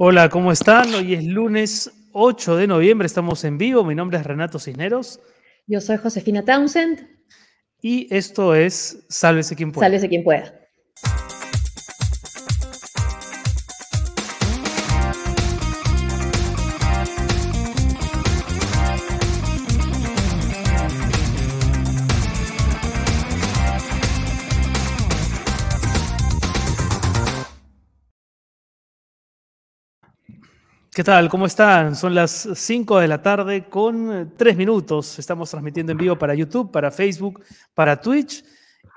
Hola, ¿cómo están? Hoy es lunes 8 de noviembre, estamos en vivo. Mi nombre es Renato Cisneros. Yo soy Josefina Townsend. Y esto es Sálvese quien pueda. Sálvese quien pueda. ¿Qué tal? ¿Cómo están? Son las 5 de la tarde con 3 minutos. Estamos transmitiendo en vivo para YouTube, para Facebook, para Twitch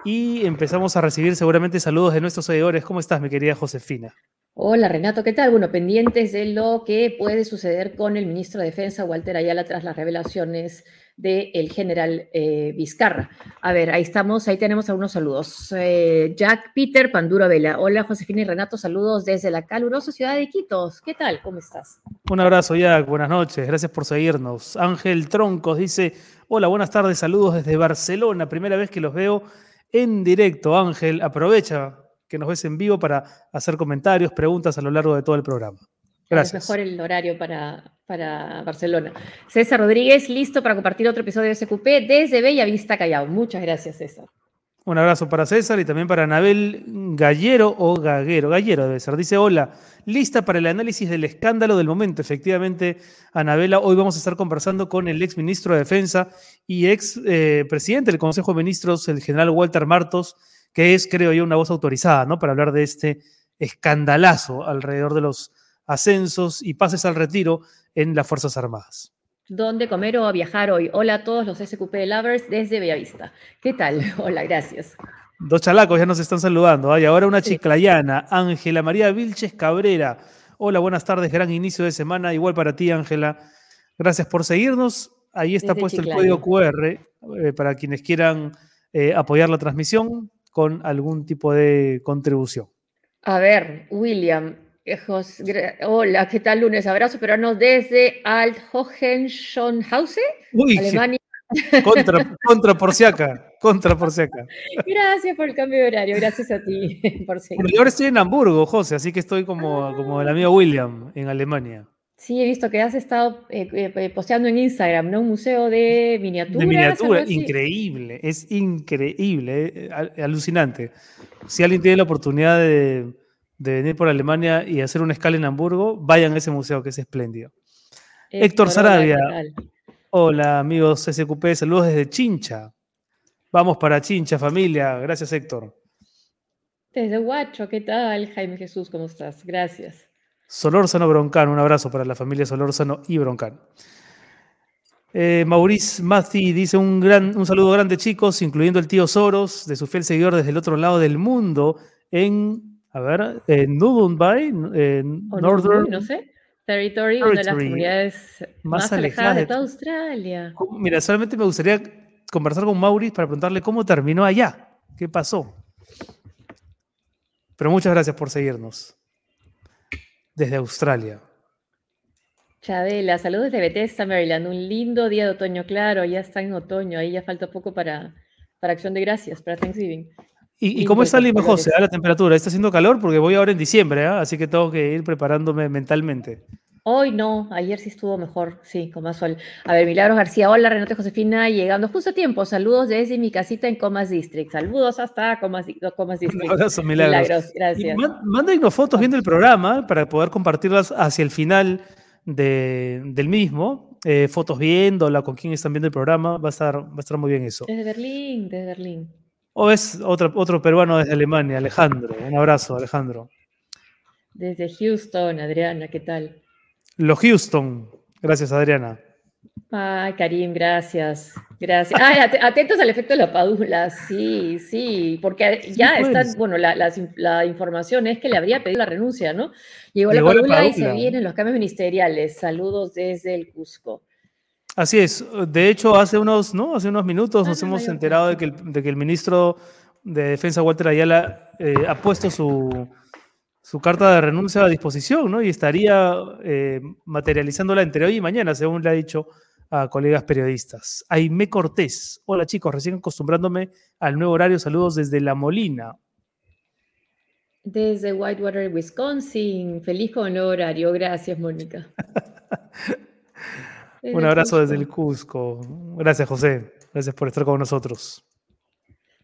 y empezamos a recibir seguramente saludos de nuestros seguidores. ¿Cómo estás, mi querida Josefina? Hola Renato, ¿qué tal? Bueno, pendientes de lo que puede suceder con el ministro de Defensa, Walter Ayala, tras las revelaciones del general eh, Vizcarra. A ver, ahí estamos, ahí tenemos algunos saludos. Eh, Jack Peter Panduro Vela. Hola Josefina y Renato, saludos desde la calurosa ciudad de Quitos. ¿Qué tal? ¿Cómo estás? Un abrazo, Jack. Buenas noches. Gracias por seguirnos. Ángel Troncos dice: Hola, buenas tardes, saludos desde Barcelona. Primera vez que los veo en directo. Ángel, aprovecha que nos ves en vivo para hacer comentarios, preguntas a lo largo de todo el programa. Gracias. Es mejor el horario para, para Barcelona. César Rodríguez, listo para compartir otro episodio de SQP desde Bella Vista, Callao. Muchas gracias, César. Un abrazo para César y también para Anabel Gallero o Gaguero. Gallero debe ser. Dice, hola, lista para el análisis del escándalo del momento. Efectivamente, Anabela, hoy vamos a estar conversando con el ex ministro de Defensa y ex eh, presidente del Consejo de Ministros, el general Walter Martos, que es, creo yo, una voz autorizada, ¿no? Para hablar de este escandalazo alrededor de los ascensos y pases al retiro en las Fuerzas Armadas. ¿Dónde comer o viajar hoy? Hola a todos los SQP Lovers desde Bellavista. ¿Qué tal? Hola, gracias. Dos chalacos ya nos están saludando. Y ahora una chiclayana, Ángela María Vilches Cabrera. Hola, buenas tardes, gran inicio de semana. Igual para ti, Ángela. Gracias por seguirnos. Ahí está puesto el código QR eh, para quienes quieran eh, apoyar la transmisión con algún tipo de contribución. A ver, William, Hola, ¿qué tal? Lunes, abrazo peruano desde Althohenschönhausen, Alemania. Contra, contra por si acá, contra por si acá. Gracias por el cambio de horario, gracias a ti por seguir. yo ahora estoy en Hamburgo, José, así que estoy como, como el amigo William en Alemania. Sí, he visto que has estado eh, eh, posteando en Instagram, ¿no? Un museo de miniaturas. De miniatura, increíble, es increíble, eh, alucinante. Si alguien tiene la oportunidad de, de venir por Alemania y hacer una escala en Hamburgo, vayan a ese museo que es espléndido. Héctor, Sarabia. Hola amigos SQP, saludos desde Chincha. Vamos para Chincha, familia. Gracias, Héctor. Desde Huacho, ¿qué tal? Jaime Jesús, ¿cómo estás? Gracias. Solórzano Broncan, un abrazo para la familia Solórzano y Broncan. Eh, Maurice Mati dice un, gran, un saludo grande, chicos, incluyendo el tío Soros, de su fiel seguidor desde el otro lado del mundo, en a ver, en Nudunbay, en Northern. No sé. Territory, una de las comunidades más, alejadas de, toda Australia. Mira, solamente me gustaría conversar con Maurice para preguntarle cómo terminó allá. ¿Qué pasó? Pero muchas gracias por seguirnos. Desde Australia. Chabela, saludos desde Bethesda, Maryland. Un lindo día de otoño, claro, ya está en otoño, ahí ya falta poco para, para Acción de Gracias, para Thanksgiving. ¿Y, cómo está Lima, José? la temperatura? ¿Está haciendo calor? Porque voy ahora en diciembre, ¿ah? así que tengo que ir preparándome mentalmente. Hoy no, ayer sí estuvo mejor, sí, con más sol. A ver, Milagros García, hola Renato Josefina, llegando justo a tiempo. Saludos desde mi casita en Comas District. Saludos hasta Comas, District. Un abrazo, Milagros. gracias. Mándenos fotos viendo el programa para poder compartirlas hacia el final del mismo. Eh, fotos viéndola, con quién están viendo el programa, va a estar, va a estar muy bien eso. Desde Berlín, desde Berlín. ¿O es otro, otro peruano desde Alemania, Alejandro? Un abrazo, Alejandro. Desde Houston, Adriana, ¿qué tal? Los Houston. Gracias, Adriana. Ay, Karim, gracias. Gracias. Ay, atentos al efecto de la padula, sí, sí, porque ya está, bueno, la, información es que le habría pedido la renuncia, ¿no? Llegó, la, padula y se vienen los cambios ministeriales. Saludos desde el Cusco. Así es. De hecho, hace unos, ¿no? hace unos minutos nos hemos enterado de que, el, ministro de Defensa, Walter Ayala, eh, ha puesto su, carta de renuncia a disposición ¿no? y estaría eh, materializándola entre hoy y mañana, según le ha dicho a colegas periodistas. Aime Cortés. Hola chicos, recién acostumbrándome al nuevo horario. Saludos desde La Molina. Desde Whitewater, Wisconsin. Feliz con el horario. Gracias, Mónica. Un abrazo desde el Cusco. Gracias, José. Gracias por estar con nosotros.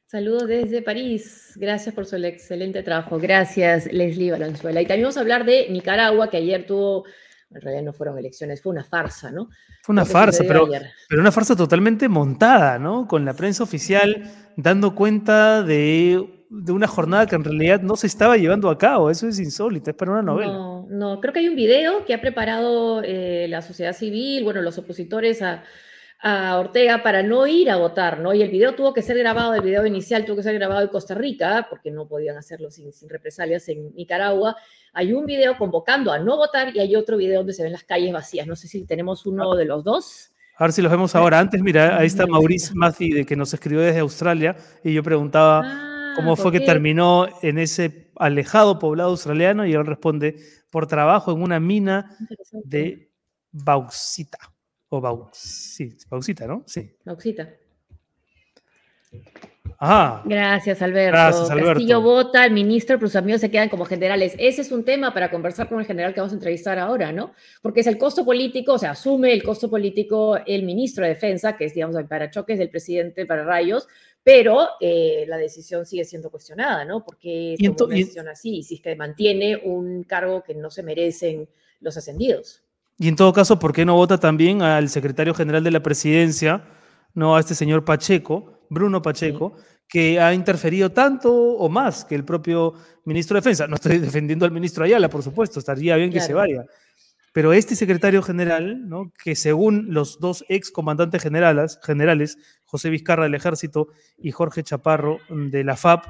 Saludos desde París. Gracias por su excelente trabajo. Gracias, Leslie Valenzuela. Y también vamos a hablar de Nicaragua, que ayer tuvo, en realidad no fueron elecciones, fue una farsa, ¿no? Fue una farsa, pero, pero una farsa totalmente montada, ¿no? Con la prensa oficial dando cuenta de, de, una jornada que en realidad no se estaba llevando a cabo. Eso es insólito, es para una novela. No, no, creo que hay un video que ha preparado eh, la sociedad civil, bueno, los opositores a a Ortega para no ir a votar, ¿no? Y el video tuvo que ser grabado, el video inicial tuvo que ser grabado en Costa Rica, porque no podían hacerlo sin, represalias en Nicaragua. Hay un video convocando a no votar y hay otro video donde se ven las calles vacías. No sé si tenemos uno de los dos. A ver si los vemos ahora. Antes, mira, ahí está Maurice Mathi, de que nos escribió desde Australia, y yo preguntaba ah, cómo fue que terminó en ese alejado poblado australiano, y él responde, por trabajo en una mina de bauxita. O Bauxita, ¿no? Sí. Bauxita. Ah. Gracias, Alberto. Gracias, Alberto. Castillo vota, el ministro, pero sus amigos se quedan como generales. Ese es un tema para conversar con el general que vamos a entrevistar ahora, ¿no? Porque es el costo político, o sea, asume el costo político el ministro de Defensa, que es, digamos, el parachoques del presidente para rayos, pero eh, la decisión sigue siendo cuestionada, ¿no? Porque es una decisión así, si es que mantiene un cargo que no se merecen los ascendidos. Y en todo caso, ¿por qué no vota también al secretario general de la presidencia, no a este señor Pacheco, Bruno Pacheco, que ha interferido tanto o más que el propio ministro de Defensa? No estoy defendiendo al ministro Ayala, por supuesto, estaría bien que se vaya. Pero este secretario general, ¿no? que según los dos ex comandantes generales, generales, José Vizcarra del Ejército y Jorge Chaparro de la FAP,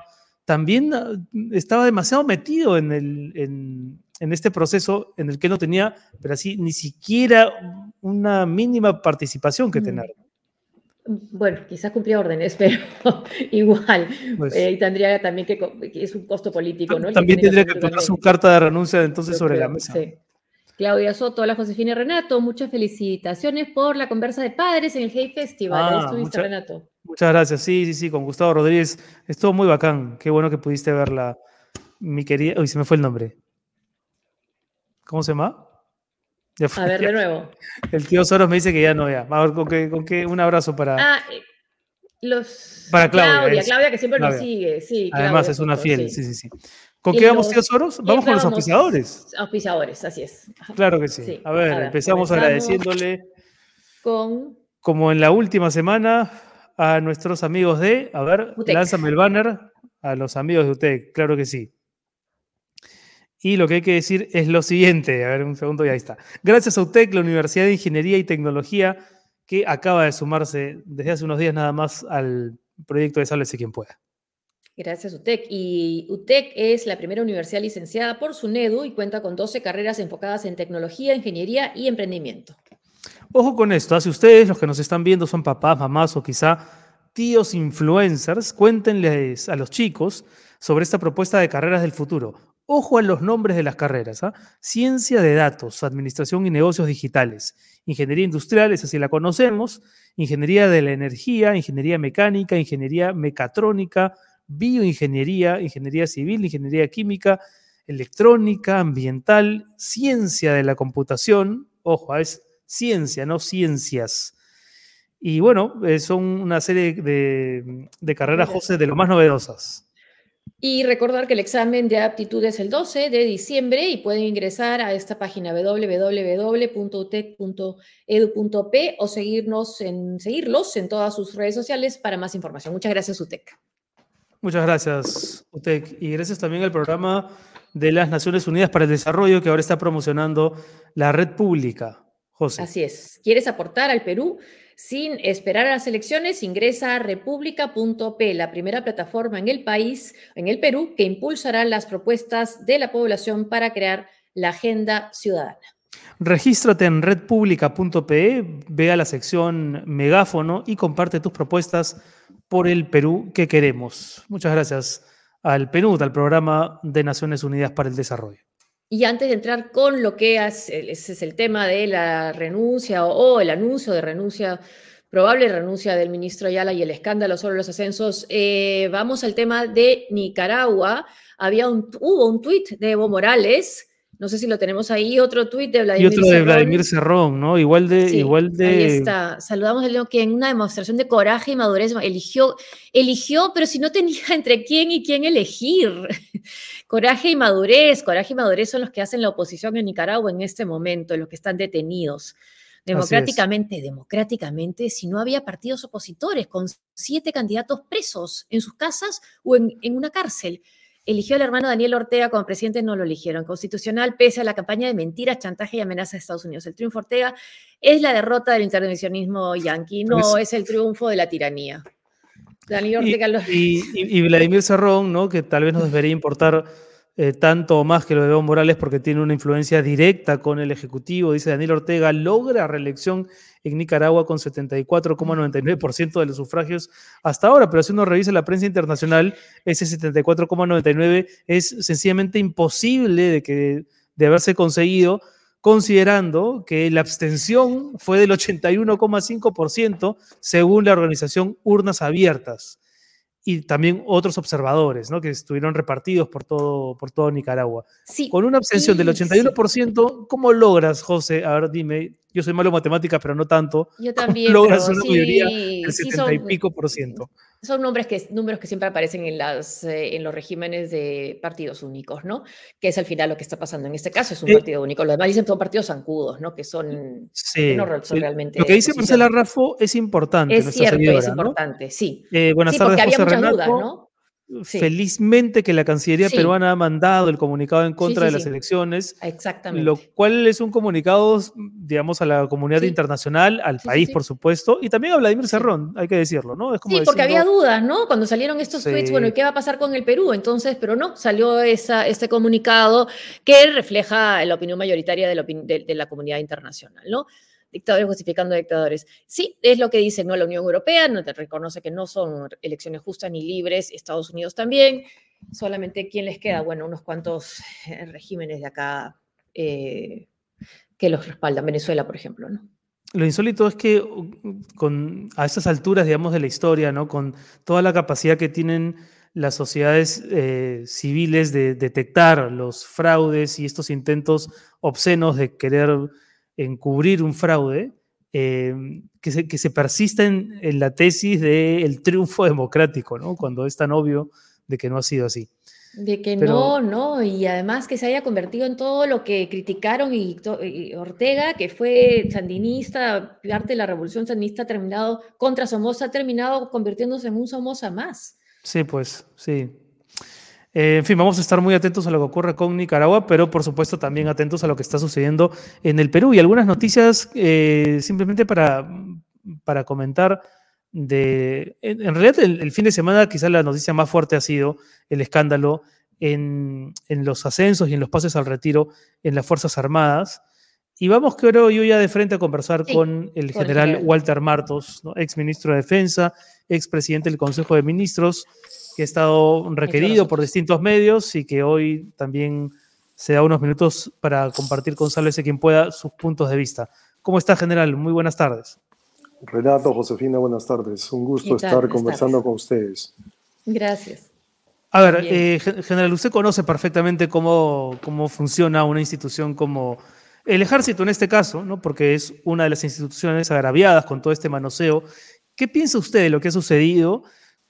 también ah, estaba demasiado metido en, el, en, en este proceso en el que no tenía, pero así, ni siquiera una mínima participación que mm. tener. Bueno, quizás cumplía órdenes, pero igual. Pues eh, tendría también que, es un costo político, ¿no? También tendría que poner su carta de renuncia entonces sobre la mesa. Sí. Claudia Soto, hola Josefina y Renato, muchas felicitaciones por la conversa de padres en el Hey Festival. Ahí estuviste, Renato. Muchas gracias, sí, sí, sí, con Gustavo Rodríguez. Estuvo muy bacán, qué bueno que pudiste verla, mi querida. Uy, se me fue el nombre. ¿Cómo se llama? a ver, de nuevo. El tío Soros me dice que ya no, ya. A ver, ¿con qué, con qué? Un abrazo para. Ah, eh, los. Para Claudia. Claudia, que siempre nos sigue. Sí, Además, es una fiel, sí, sí, sí. ¿Con qué vamos, tío Soros? Vamos con los auspiciadores. Auspiciadores, así es. Claro que sí. A, ver, empezamos, agradeciéndole. Con. Como en la última semana, a nuestros amigos de. A ver, lánzame el banner. A los amigos de UTEC, claro que sí. Y lo que hay que decir es lo siguiente, a ver un segundo y ahí está. Gracias a UTEC, la Universidad de Ingeniería y Tecnología, que acaba de sumarse desde hace unos días nada más al proyecto de Sálvese quien pueda. Gracias, UTEC. Y UTEC es la primera universidad licenciada por SUNEDU y cuenta con 12 carreras enfocadas en tecnología, ingeniería y emprendimiento. Ojo con esto, ¿ah? si ustedes, los que nos están viendo, son papás, mamás o quizá tíos influencers, cuéntenles a los chicos sobre esta propuesta de carreras del futuro. Ojo a los nombres de las carreras. ¿ah? Ciencia de datos, administración y negocios digitales. Ingeniería industrial, esa sí la conocemos. Ingeniería de la energía, ingeniería mecánica, ingeniería mecatrónica, bioingeniería, ingeniería civil, ingeniería química, electrónica, ambiental, ciencia de la computación. Ojo, ah, es ciencia, no ciencias. Y bueno, eh, son una serie de, de carreras, José, de lo más novedosas. Y recordar que el examen de aptitud es el 12 de diciembre y pueden ingresar a esta página www.utec.edu.p o seguirnos en, seguirlos en todas sus redes sociales para más información. Muchas gracias, UTEC. Muchas gracias, UTEC. Y gracias también al programa de las Naciones Unidas para el Desarrollo que ahora está promocionando la red pública. José. Así es. ¿Quieres aportar al Perú? Sin esperar a las elecciones, ingresa a república.p, la primera plataforma en el país, en el Perú, que impulsará las propuestas de la población para crear la agenda ciudadana. Regístrate en redpublica.pe, ve a la sección megáfono y comparte tus propuestas por el Perú que queremos. Muchas gracias al PNUD, al Programa de Naciones Unidas para el Desarrollo. Y antes de entrar con lo que es, ese es el tema de la renuncia o, el anuncio de renuncia probable renuncia del ministro Ayala y el escándalo sobre los ascensos. Eh, vamos al tema de Nicaragua. Había un, hubo un tuit de Evo Morales no sé si lo tenemos ahí, otro tuit de Vladimir Cerrón. Y otro de Vladimir Cerrón, ¿no? Igual de, igual de. Ahí está. Saludamos a León que en una demostración de coraje y madurez eligió, eligió, pero si no tenía entre quién y quién elegir. coraje y madurez, coraje y madurez son los que hacen la oposición en Nicaragua en este momento, los que están detenidos. Democráticamente, democráticamente, si no había partidos opositores con siete candidatos presos en sus casas o en, en una cárcel eligió al hermano Daniel Ortega como presidente, no lo eligieron. Constitucional, pese a la campaña de mentiras, chantaje y amenazas de Estados Unidos. El triunfo Ortega es la derrota del intervencionismo yanqui, no es el triunfo de la tiranía. Daniel Ortega y, y, Vladimir Cerrón, ¿no? que tal vez nos debería importar eh, tanto o más que lo de Evo Morales porque tiene una influencia directa con el Ejecutivo, dice Daniel Ortega, logra reelección en Nicaragua con 74,99% de los sufragios hasta ahora, pero si uno revisa la prensa internacional, ese 74,99% es sencillamente imposible de, que, de haberse conseguido considerando que la abstención fue del 81,5% según la organización Urnas Abiertas y también otros observadores, ¿no? Que estuvieron repartidos por todo, por todo Nicaragua. Sí, Con una abstención del 81%, ¿cómo logras, José? A ver, dime, yo soy malo en matemáticas, pero no tanto. Yo también. Logras una mayoría del 70 y pico por ciento. Son números que, números que siempre aparecen en, las, eh, en los regímenes de partidos únicos, ¿no? Que es al final lo que está pasando. En este caso es un partido único. Los demás dicen son partidos zancudos, ¿no? Que son, sí, no, son realmente. Lo que dice Marcela Raffo es importante. Es cierto, es importante, sí. Eh, buenas sí, tardes, porque había muchas dudas, ¿no? Felizmente que la Cancillería peruana ha mandado el comunicado en contra de las elecciones. Exactamente. Lo cual es un comunicado, digamos, a la comunidad internacional, al país, por supuesto, y también a Vladimir Cerrón, hay que decirlo, ¿no? Es como sí, porque había dudas, ¿no? Cuando salieron estos tweets, bueno, ¿y qué va a pasar con el Perú? Entonces, pero no, salió esa, este comunicado que refleja la opinión mayoritaria de la, de la comunidad internacional, ¿no? Dictadores justificando dictadores. Sí, es lo que dice ¿no? la Unión Europea, no reconoce que no son elecciones justas ni libres, Estados Unidos también. Solamente, ¿quién les queda? Bueno, unos cuantos eh, regímenes de acá eh, que los respaldan, Venezuela, por ejemplo, ¿no? Lo insólito es que con, a estas alturas, digamos, de la historia, ¿no? con toda la capacidad que tienen las sociedades eh, civiles de detectar los fraudes y estos intentos obscenos de querer encubrir un fraude, eh, que, se, que se persista en, la tesis del triunfo democrático, ¿no? cuando es tan obvio de que no ha sido así. De que no, no, y además que se haya convertido en todo lo que criticaron y, Ortega, que fue sandinista, parte de la revolución sandinista, ha terminado contra Somoza, ha terminado convirtiéndose en un Somoza más. Sí, pues, sí. Eh, en fin, vamos a estar muy atentos a lo que ocurre con Nicaragua, pero por supuesto también atentos a lo que está sucediendo en el Perú. Y algunas noticias eh, simplemente para, para comentar. De, en, realidad, el, fin de semana quizás la noticia más fuerte ha sido el escándalo en, en, los ascensos y en los pases al retiro en las Fuerzas Armadas. Y vamos, creo yo, ya de frente a conversar con el general Walter Martos, ex ministro de Defensa, ex presidente del Consejo de Ministros, que ha estado requerido por distintos medios y que hoy también se da unos minutos para compartir con Salves quien pueda sus puntos de vista. ¿Cómo está, general? Muy buenas tardes. Renato, Josefina, buenas tardes. Un gusto estar conversando con ustedes. Gracias. A ver, eh, general, usted conoce perfectamente cómo, cómo funciona una institución como el ejército en este caso, ¿no? porque es una de las instituciones agraviadas con todo este manoseo. ¿Qué piensa usted de lo que ha sucedido?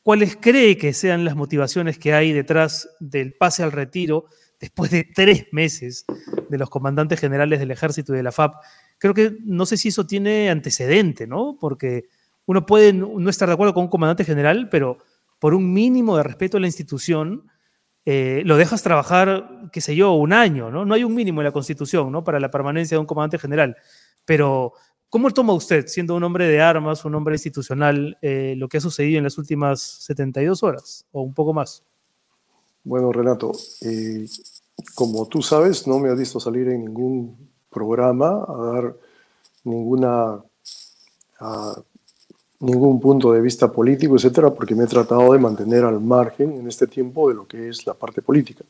¿Cuáles cree que sean las motivaciones que hay detrás del pase al retiro después de tres meses de los comandantes generales del ejército y de la FAP? Creo que no sé si eso tiene antecedente, ¿no? Porque uno puede no estar de acuerdo con un comandante general, pero por un mínimo de respeto a la institución, eh, lo dejas trabajar, qué sé yo, un año, ¿no? No hay un mínimo en la Constitución, ¿no? Para la permanencia de un comandante general. Pero ¿Cómo toma usted, siendo un hombre de armas, un hombre institucional, eh, lo que ha sucedido en las últimas 72 horas o un poco más? Bueno, Renato, eh, como tú sabes, no me has visto salir en ningún programa a dar ninguna, ningún punto de vista político, etcétera, porque me he tratado de mantener al margen en este tiempo de lo que es la parte política.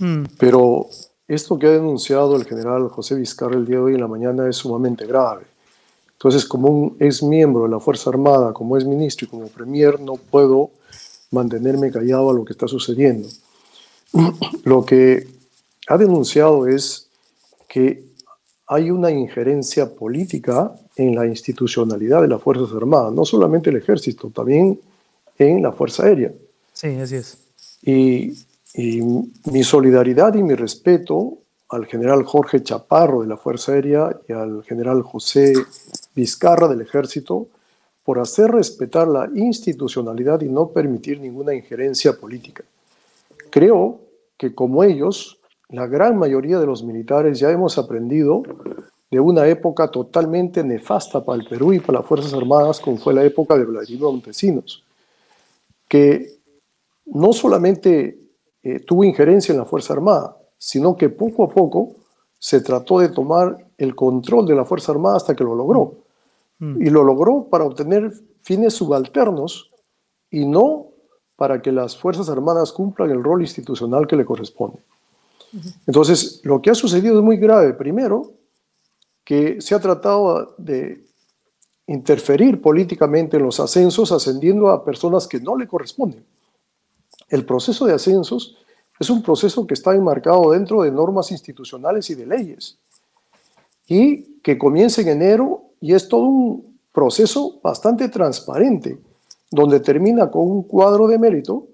Mm. Pero esto que ha denunciado el general José Vizcarra el día de hoy en la mañana es sumamente grave Entonces, como un ex miembro de la Fuerza Armada, como es ministro y como premier, no puedo mantenerme callado a lo que está sucediendo. Lo que ha denunciado es que hay una injerencia política en la institucionalidad de las Fuerzas Armadas, no solamente el ejército, también en la Fuerza Aérea. Sí, así es. Y, y mi solidaridad y mi respeto al general Jorge Chaparro de la Fuerza Aérea y al general José Vizcarra del Ejército por hacer respetar la institucionalidad y no permitir ninguna injerencia política. Creo que como ellos, la gran mayoría de los militares ya hemos aprendido de una época totalmente nefasta para el Perú y para las Fuerzas Armadas, como fue la época de Vladimir Montesinos, que no solamente eh, tuvo injerencia en la Fuerza Armada, sino que poco a poco se trató de tomar el control de la Fuerza Armada hasta que lo logró. Mm. Y lo logró para obtener fines subalternos y no para que las Fuerzas Armadas cumplan el rol institucional que le corresponde. Entonces, lo que ha sucedido es muy grave. Primero, que se ha tratado de interferir políticamente en los ascensos, ascendiendo a personas que no le corresponden. El proceso de ascensos es un proceso que está enmarcado dentro de normas institucionales y de leyes y que comienza en enero y es todo un proceso bastante transparente, donde termina con un cuadro de mérito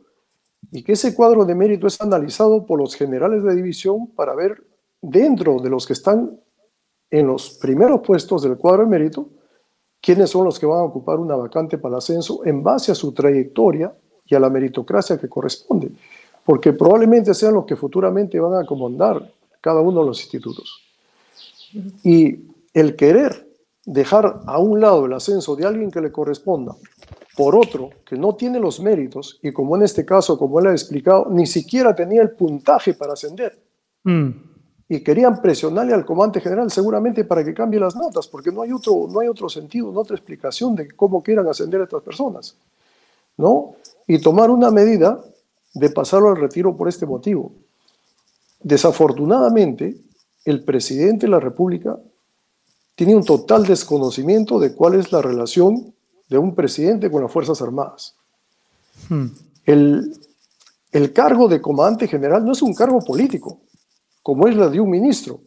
y que ese cuadro de mérito es analizado por los generales de división para ver dentro de los que están en los primeros puestos del cuadro de mérito, quiénes son los que van a ocupar una vacante para el ascenso en base a su trayectoria y a la meritocracia que corresponde porque probablemente sean los que futuramente van a comandar cada uno de los institutos. Y el querer dejar a un lado el ascenso de alguien que le corresponda por otro que no tiene los méritos y como en este caso, como él ha explicado, ni siquiera tenía el puntaje para ascender. Mm. Y querían presionarle al comandante general seguramente para que cambie las notas, porque no hay otro, no hay otro sentido, no otra explicación de cómo quieran ascender a estas personas. ¿no? Y tomar una medida de pasarlo al retiro por este motivo. Desafortunadamente, el presidente de la República tiene un total desconocimiento de cuál es la relación de un presidente con las Fuerzas Armadas. Hmm. El, el cargo de comandante general no es un cargo político, como es la de un ministro.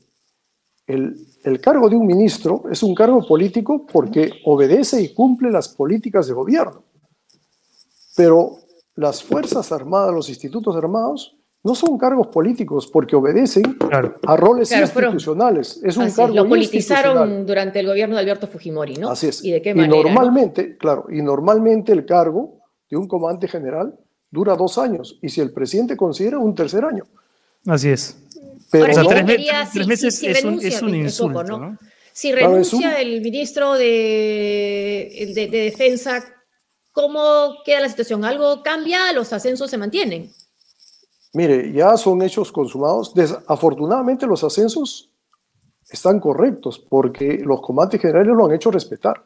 El, el, cargo de un ministro es un cargo político porque obedece y cumple las políticas de gobierno. Pero las Fuerzas Armadas, los institutos armados, no son cargos políticos porque obedecen a roles institucionales. es un cargo Lo politizaron durante el gobierno de Alberto Fujimori, ¿no? Así es. ¿Y de qué manera? Y normalmente, claro, y normalmente el cargo de un comandante general dura dos años y si el presidente considera un tercer año. Así es. Pero tres, meses es, un, insulto, ¿no? Si renuncia el ministro de, de Defensa ¿Cómo queda la situación? ¿Algo cambia? ¿Los ascensos se mantienen? Mire, ya son hechos consumados. Afortunadamente los ascensos están correctos porque los comandantes generales lo han hecho respetar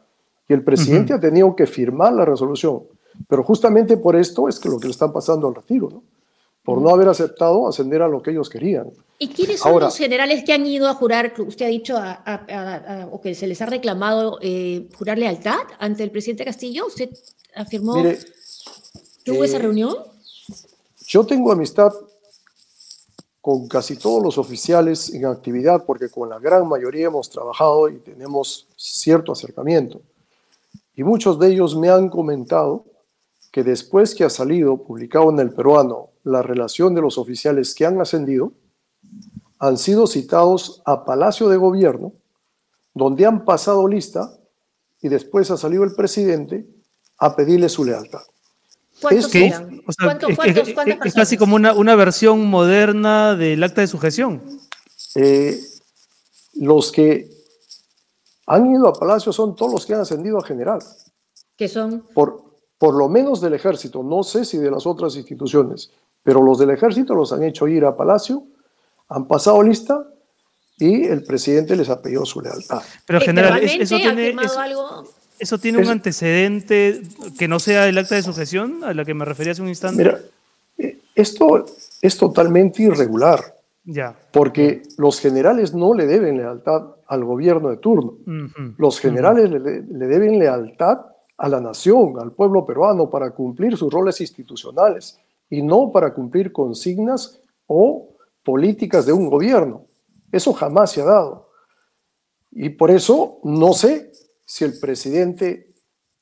y el presidente ha tenido que firmar la resolución. Pero justamente por esto es que lo que le están pasando al retiro, ¿no? Por no haber aceptado ascender a lo que ellos querían. ¿Y quiénes son los generales que han ido a jurar, usted ha dicho, o que se les ha reclamado eh, jurar lealtad ante el presidente Castillo? ¿Usted afirmó. ¿Tuvo esa eh, reunión? Yo tengo amistad con casi todos los oficiales en actividad, porque con la gran mayoría hemos trabajado y tenemos cierto acercamiento. Y muchos de ellos me han comentado que después que ha salido publicado en el peruano la relación de los oficiales que han ascendido, han sido citados a Palacio de Gobierno, donde han pasado lista y después ha salido el presidente a pedirle su lealtad. ¿Cuántos es, es, casi como una, una, versión moderna del acta de sujeción. Eh, los que han ido a Palacio son todos los que han ascendido a general. ¿Qué son? Por, por lo menos del ejército, no sé si de las otras instituciones, pero los del ejército los han hecho ir a Palacio, han pasado lista y el presidente les ha pedido su lealtad. Pero general, eso tiene, algo? ¿Eso tiene un antecedente que no sea el acta de sujeción a la que me refería hace un instante? Mira, eh, esto es totalmente irregular. Ya. Porque los generales no le deben lealtad al gobierno de turno. Los generales le, le deben lealtad a la nación, al pueblo peruano, para cumplir sus roles institucionales y no para cumplir consignas o políticas de un gobierno. Eso jamás se ha dado. Y por eso no sé si el presidente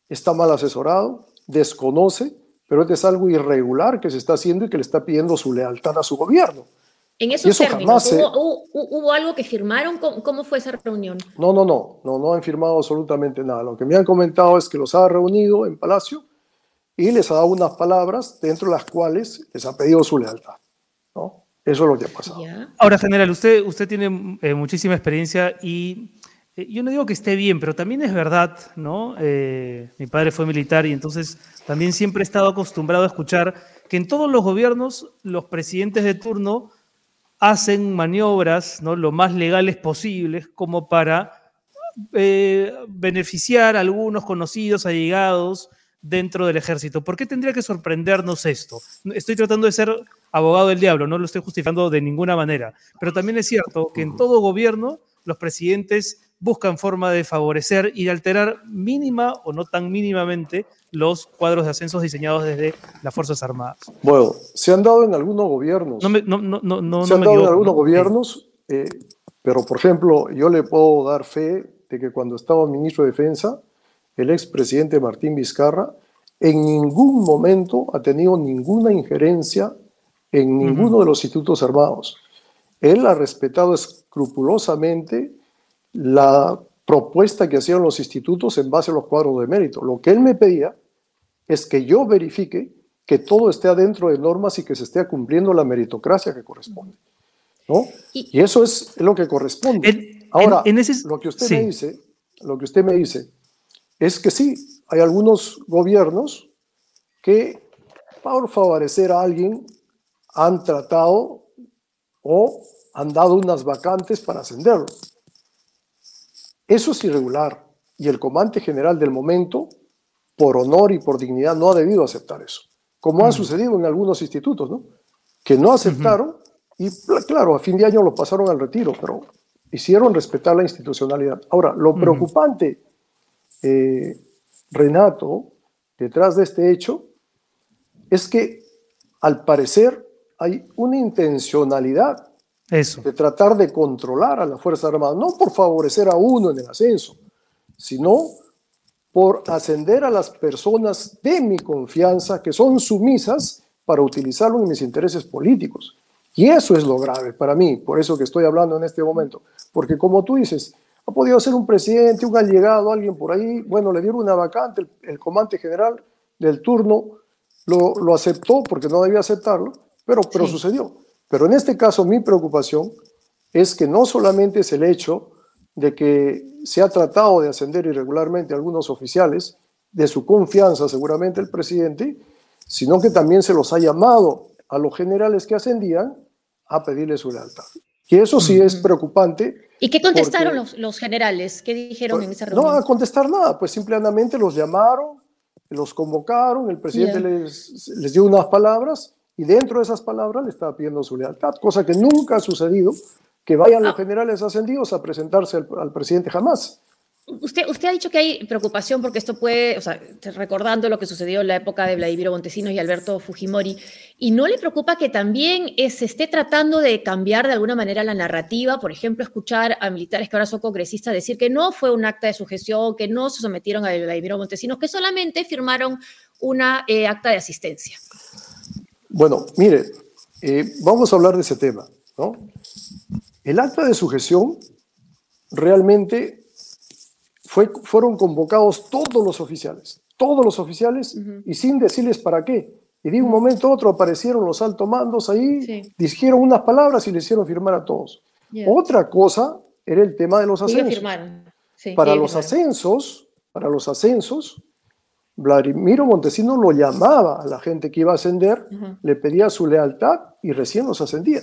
está mal asesorado, desconoce, pero esto es algo irregular que se está haciendo y que le está pidiendo su lealtad a su gobierno. En esos eso términos, jamás se- ¿hubo, hubo- hubo algo que firmaron? ¿Cómo, cómo fue esa reunión? No, no, no, no, no han firmado absolutamente nada. Lo que me han comentado es que los ha reunido en Palacio y les ha dado unas palabras dentro de las cuales les ha pedido su lealtad. ¿no? Eso es lo que ha pasado. Ahora, general, usted, usted tiene eh, muchísima experiencia y eh, yo no digo que esté bien, pero también es verdad, ¿no? Eh, mi padre fue militar y entonces también siempre he estado acostumbrado a escuchar que en todos los gobiernos los presidentes de turno hacen maniobras, ¿no? Lo más legales posibles como para eh, beneficiar a algunos conocidos, allegados dentro del ejército. ¿Por qué tendría que sorprendernos esto? Estoy tratando de ser abogado del diablo, no lo estoy justificando de ninguna manera, pero también es cierto que en todo gobierno los presidentes buscan forma de favorecer y de alterar mínima o no tan mínimamente los cuadros de ascensos diseñados desde las Fuerzas Armadas. Bueno, se han dado en algunos gobiernos. No me, no, no, no, se han me dado en algunos ¿no? gobiernos, eh, pero por ejemplo, yo le puedo dar fe de que cuando estaba ministro de Defensa, el expresidente Martín Vizcarra en ningún momento ha tenido ninguna injerencia en ninguno de los institutos armados. Él ha respetado escrupulosamente la propuesta que hacían los institutos en base a los cuadros de mérito. Lo que él me pedía es que yo verifique que todo esté adentro de normas y que se esté cumpliendo la meritocracia que corresponde. ¿no? Y- Y eso es lo que corresponde. En- Ahora, en- en ese- lo que usted sí. me dice, lo que usted me dice, es que sí, hay algunos gobiernos que por favorecer a alguien han tratado o han dado unas vacantes para ascenderlo. Eso es irregular y el comandante general del momento, por honor y por dignidad, no ha debido aceptar eso, como ha sucedido en algunos institutos, ¿no? Que no aceptaron y claro, a fin de año lo pasaron al retiro, pero hicieron respetar la institucionalidad. Ahora, lo preocupante, eh, Renato, detrás de este hecho, es que al parecer hay una intencionalidad Eso. de tratar de controlar a la Fuerza Armada, no por favorecer a uno en el ascenso, sino por ascender a las personas de mi confianza que son sumisas para utilizarlo en mis intereses políticos. Y eso es lo grave para mí, por eso que estoy hablando en este momento. Porque como tú dices, ha podido ser un presidente, un allegado, alguien por ahí, bueno, le dieron una vacante, el, el comandante general del turno lo, lo aceptó porque no debía aceptarlo, pero, pero Sí. sucedió. Pero en este caso mi preocupación es que no solamente es el hecho de que se ha tratado de ascender irregularmente a algunos oficiales, de su confianza seguramente el presidente, sino que también se los ha llamado a los generales que ascendían a pedirle su lealtad. Y eso sí es preocupante. ¿Y qué contestaron Porque- los, los generales? ¿Qué dijeron en esa No reunión? a contestar nada, pues simplemente los llamaron, los convocaron, el presidente les, les dio unas palabras y dentro de esas palabras le estaba pidiendo su lealtad, cosa que nunca ha sucedido, que vayan los Ah. generales ascendidos a presentarse al, al presidente jamás. Usted, ha dicho que hay preocupación porque esto puede, o sea, recordando lo que sucedió en la época de Vladimiro Montesinos y Alberto Fujimori, ¿y no le preocupa que también eh, se esté tratando de cambiar de alguna manera la narrativa? Por ejemplo, escuchar a militares que ahora son congresistas decir que no fue un acta de sujeción, que no se sometieron a Vladimiro Montesinos, que solamente firmaron una eh, acta de asistencia. Bueno, mire, eh, vamos a hablar de ese tema. ¿no? El acta de sujeción realmente fue, fueron convocados todos los oficiales, todos los oficiales, y sin decirles para qué. Y de un momento a otro aparecieron los altos mandos ahí, Sí. dijeron unas palabras y le hicieron firmar a todos. Otra cosa era el tema de los ascensos. Sí, Para los firmaron. ascensos, para los ascensos, Vladimiro Montesinos lo llamaba a la gente que iba a ascender, le pedía su lealtad y recién los ascendía.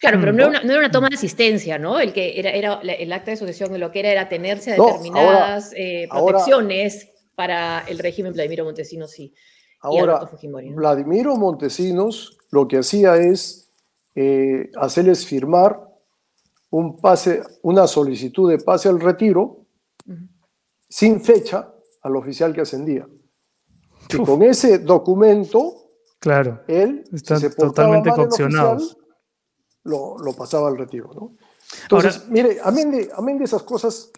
Claro, pero Mm. no era, una, no era una toma de asistencia, ¿no? El que era, el acta de sucesión, lo que era era tenerse a No, determinadas eh, ahora- protecciones para el régimen Vladimiro Montesinos y, y Ahora, Alberto Fujimori. ¿no? Vladimiro Montesinos lo que hacía es eh, hacerles firmar un pase, una solicitud de pase al retiro sin fecha al oficial que ascendía. Y con ese documento, claro, él están totalmente coccionados. Lo, lo, pasaba al retiro. ¿no? Entonces, mire, amén de, amén de esas cosas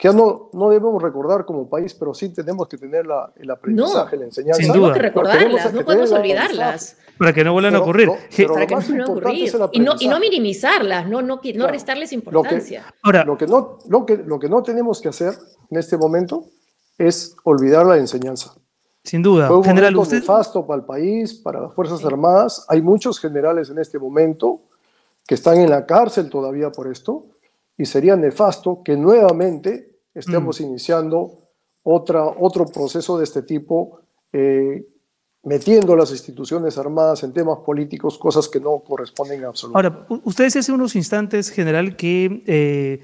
que no, no debemos recordar como país, pero sí tenemos que tener la, el aprendizaje, la enseñanza. Sin duda. que recordarlas, no podemos olvidarlas. Para que no vuelvan a ocurrir. para que no vuelvan a ocurrir. Y no, y no, minimizarlas, no, no, no restarles importancia. Lo que, Ahora, lo, que no, lo, que, lo que no tenemos que hacer en este momento es olvidar la enseñanza. Sin duda. Fue un General, momento usted... nefasto para el país, para las Fuerzas Armadas. Hay muchos generales en este momento que están en la cárcel todavía por esto, y sería nefasto que nuevamente estemos mm. iniciando otra, otro proceso de este tipo, eh, metiendo las instituciones armadas en temas políticos, cosas que no corresponden absolutamente. Ahora, usted decía hace unos instantes, general, que, eh,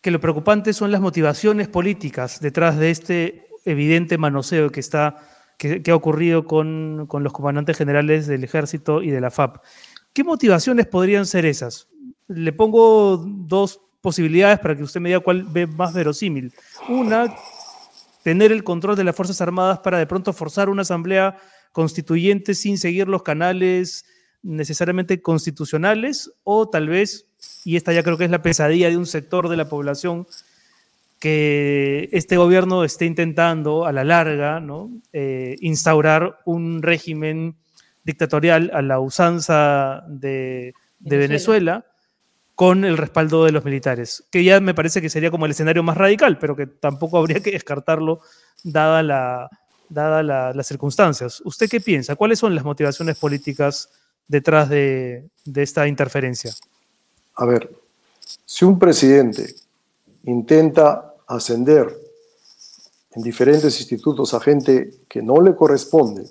que lo preocupante son las motivaciones políticas detrás de este evidente manoseo que, está, que, que ha ocurrido con, con los comandantes generales del ejército y de la FAP. ¿Qué motivaciones podrían ser esas? Le pongo dos posibilidades para que usted me diga cuál ve más verosímil. Una, tener el control de las Fuerzas Armadas para de pronto forzar una asamblea constituyente sin seguir los canales necesariamente constitucionales o tal vez, y esta ya creo que es la pesadilla de un sector de la población, que este gobierno esté intentando a la larga ¿no? Eh, instaurar un régimen dictatorial a la usanza de, de Venezuela con el respaldo de los militares, que ya me parece que sería como el escenario más radical, pero que tampoco habría que descartarlo dada, la, dada las circunstancias. ¿Usted qué piensa? ¿Cuáles son las motivaciones políticas detrás de, de esta interferencia? A ver, si un presidente intenta ascender en diferentes institutos a gente que no le corresponde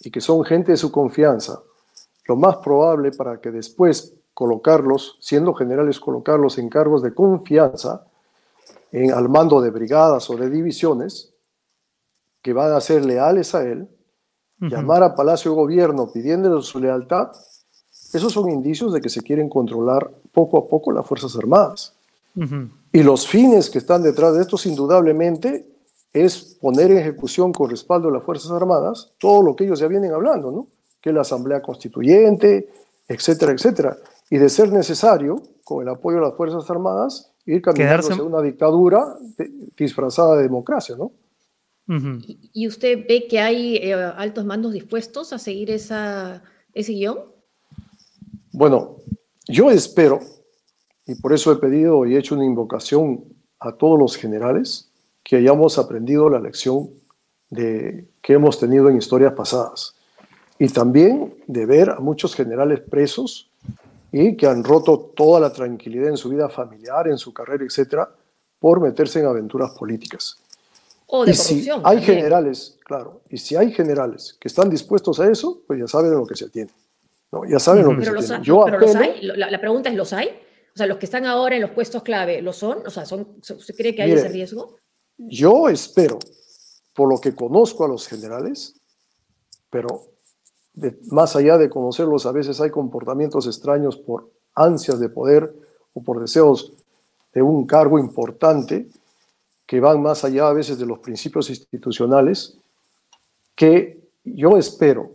y que son gente de su confianza, lo más probable para que después colocarlos, siendo generales, colocarlos en cargos de confianza en, al mando de brigadas o de divisiones que van a ser leales a él, llamar a Palacio de Gobierno pidiéndole su lealtad, esos son indicios de que se quieren controlar poco a poco las Fuerzas Armadas. Y los fines que están detrás de esto, indudablemente, es poner en ejecución con respaldo de las Fuerzas Armadas todo lo que ellos ya vienen hablando, ¿no? Que la Asamblea Constituyente, etcétera, etcétera y de ser necesario, con el apoyo de las Fuerzas Armadas, ir caminando hacia una dictadura disfrazada de democracia, ¿no? ¿Y usted ve que hay eh, altos mandos dispuestos a seguir esa, ese guion? Bueno, yo espero, y por eso he pedido y he hecho una invocación a todos los generales, que hayamos aprendido la lección de, que hemos tenido en historias pasadas. Y también de ver a muchos generales presos y que han roto toda la tranquilidad en su vida familiar, en su carrera, etcétera, por meterse en aventuras políticas. O de y si hay generales, claro, y si hay generales que están dispuestos a eso, pues ya saben lo que se tiene. ¿no? Ya saben lo que se tiene. Yo pero los hay. La, pregunta es, ¿los hay? O sea, los que están ahora en los puestos clave, ¿lo son? O sea, son, ¿usted cree que hay ese riesgo? Yo espero, por lo que conozco a los generales, pero más allá de conocerlos, a veces hay comportamientos extraños por ansias de poder o por deseos de un cargo importante que van más allá a veces de los principios institucionales, que yo espero,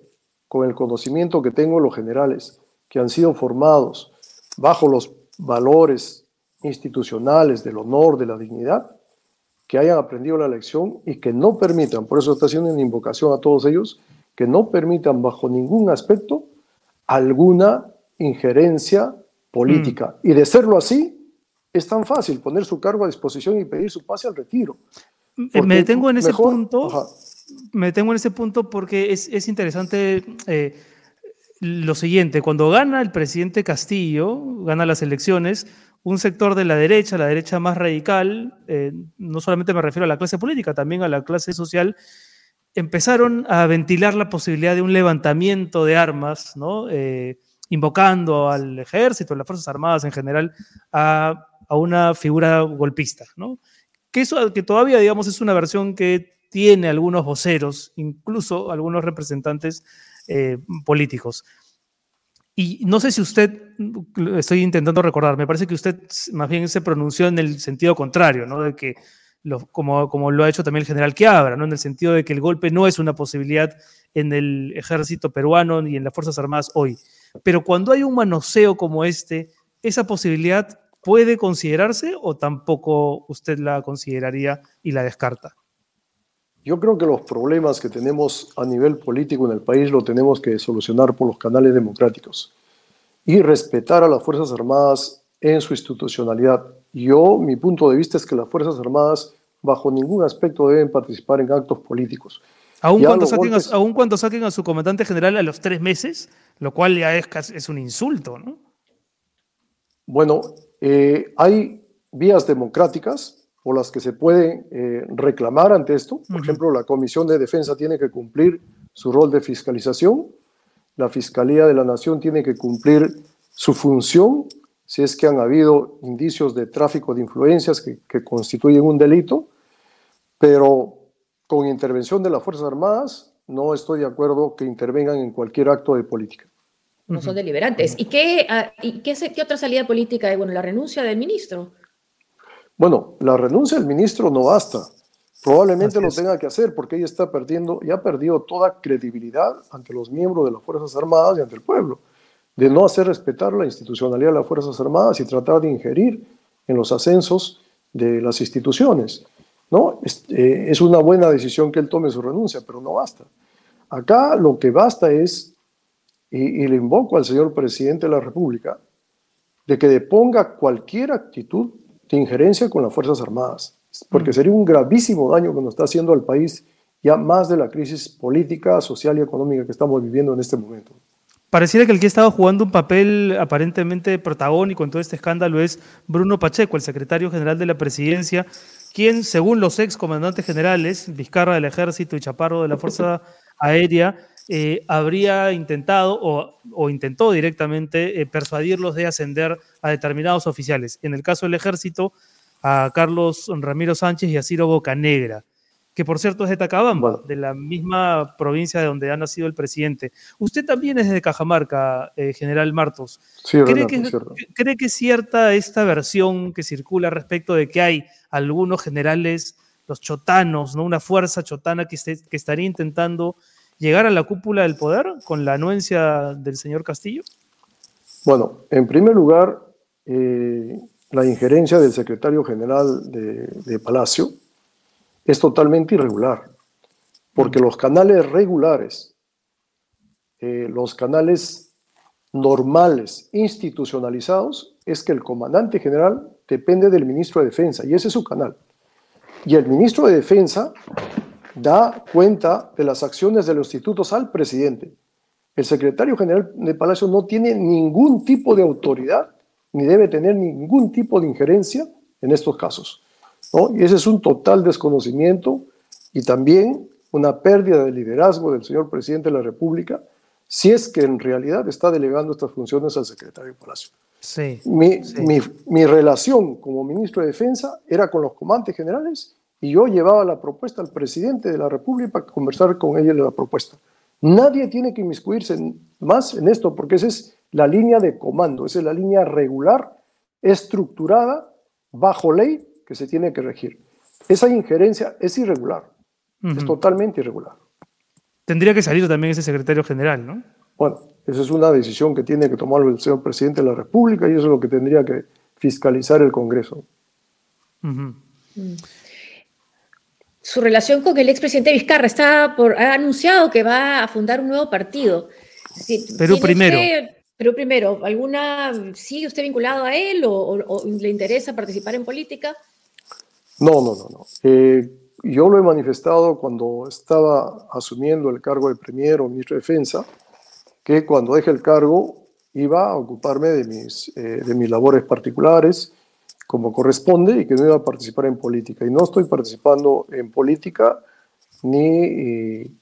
con el conocimiento que tengo los generales, que han sido formados bajo los valores institucionales del honor, de la dignidad, que hayan aprendido la lección y que no permitan, por eso está haciendo una invocación a todos ellos, que no permitan bajo ningún aspecto alguna injerencia política. Mm. Y de serlo así, es tan fácil poner su cargo a disposición y pedir su pase al retiro. Eh, me detengo en ese punto. Me detengo en ese punto porque es, interesante eh, lo siguiente. Cuando gana el presidente Castillo, gana las elecciones, un sector de la derecha, la derecha más radical, eh, no solamente me refiero a la clase política, también a la clase social, empezaron a ventilar la posibilidad de un levantamiento de armas, ¿no? Eh, invocando al ejército, a las Fuerzas Armadas en general, a, una figura golpista. ¿no? Que, eso, que todavía, digamos, es una versión que tiene algunos voceros, incluso algunos representantes eh, políticos. Y no sé si usted, estoy intentando recordar, me parece que usted más bien se pronunció en el sentido contrario, ¿no? De que, como, como lo ha hecho también el general Quiabra, ¿no? En el sentido de que el golpe no es una posibilidad en el ejército peruano ni en las Fuerzas Armadas hoy. Pero cuando hay un manoseo como este, ¿esa posibilidad puede considerarse o tampoco usted la consideraría y la descarta? Yo creo que los problemas que tenemos a nivel político en el país lo tenemos que solucionar por los canales democráticos y respetar a las Fuerzas Armadas en su institucionalidad. Yo, mi punto de vista es que las Fuerzas Armadas bajo ningún aspecto deben participar en actos políticos. Aún cuando, saquen a, cuando, saquen a, su comandante general a los tres meses, lo cual ya es, es un insulto, ¿no? Bueno, eh, hay vías democráticas o las que se pueden eh, reclamar ante esto. Por ejemplo, la Comisión de Defensa tiene que cumplir su rol de fiscalización, la Fiscalía de la Nación tiene que cumplir su función si es que han habido indicios de tráfico de influencias que, que constituyen un delito, pero con intervención de las Fuerzas Armadas no estoy de acuerdo que intervengan en cualquier acto de política. No son deliberantes. ¿Y qué, ah, y qué, qué otra salida política hay? Bueno, la renuncia del ministro. Bueno, la renuncia del ministro no basta. Probablemente lo tenga que hacer porque ella está perdiendo, ya ha perdido toda credibilidad ante los miembros de las Fuerzas Armadas y ante el pueblo, de no hacer respetar la institucionalidad de las Fuerzas Armadas y tratar de ingerir en los ascensos de las instituciones. ¿no? Es, eh, es una buena decisión que él tome su renuncia, pero no basta. Acá lo que basta es, y, y le invoco al señor presidente de la República, de que deponga cualquier actitud injerencia con las Fuerzas Armadas, porque mm. sería un gravísimo daño que nos está haciendo al país ya más de la crisis política, social y económica que estamos viviendo en este momento. Pareciera que el que ha estado jugando un papel aparentemente protagónico en todo este escándalo es Bruno Pacheco, el secretario general de la presidencia, quien, según los ex comandantes generales, Vizcarra del Ejército y Chaparro de la Fuerza Aérea, eh, habría intentado o, intentó directamente eh, persuadirlos de ascender a determinados oficiales. En el caso del ejército, a Carlos Ramiro Sánchez y a Ciro Bocanegra, que por cierto es de Tacabamba, de la misma provincia de donde ha nacido el presidente. Usted también es de Cajamarca, eh, general Martos. ¿Cree, que, ¿Cree que es cierta esta versión que circula respecto de que hay algunos generales, los chotanos, ¿no? una fuerza chotana que, que estaría intentando llegar a la cúpula del poder con la anuencia del señor Castillo? Bueno, en primer lugar, eh, la injerencia del secretario general de, Palacio es totalmente irregular, porque los canales regulares, eh, los canales normales, institucionalizados, es que el comandante general depende del ministro de Defensa, y ese es su canal. Y el ministro de Defensa da cuenta de las acciones de los institutos al presidente. El secretario general de Palacio no tiene ningún tipo de autoridad ni debe tener ningún tipo de injerencia en estos casos. Y ese es un total desconocimiento y también una pérdida de liderazgo del señor presidente de la República si es que en realidad está delegando estas funciones al secretario de Palacio. Sí, mi, Mi, mi relación como ministro de Defensa era con los comandantes generales y yo llevaba la propuesta al presidente de la República para conversar con él la propuesta. Nadie tiene que inmiscuirse más en esto porque esa es la línea de comando, esa es la línea regular, estructurada, bajo ley, que se tiene que regir. Esa injerencia es irregular, es totalmente irregular. Tendría que salir también ese secretario general, ¿no? Bueno, esa es una decisión que tiene que tomar el señor presidente de la República y eso es lo que tendría que fiscalizar el Congreso su relación con el expresidente Vizcarra. Está por, ha anunciado que va a fundar un nuevo partido. Perú primero. Perú primero. ¿Alguna sigue usted vinculado a él o, le interesa participar en política? No, no, no, no. Eh, yo lo he manifestado cuando estaba asumiendo el cargo de premier o ministro de Defensa, que cuando deje el cargo iba a ocuparme de mis, eh, de mis labores particulares como corresponde y que no iba a participar en política. Y no estoy participando en política ni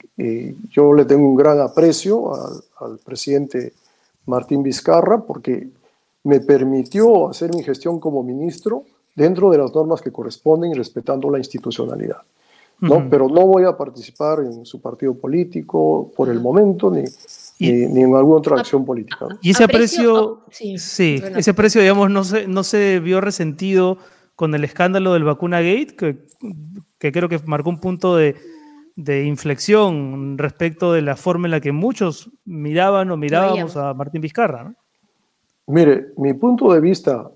yo le tengo un gran aprecio al, presidente Martín Vizcarra porque me permitió hacer mi gestión como ministro dentro de las normas que corresponden y respetando la institucionalidad. ¿no? Pero no voy a participar en su partido político por el momento, ni, ni, en alguna otra acción política. Y ese precio, sí, ese precio, digamos, no se, no se vio resentido con el escándalo del vacuna gate, que, que creo que marcó un punto de, de, inflexión respecto de la forma en la que muchos miraban o mirábamos a Martín Vizcarra. Mire, mi punto de vista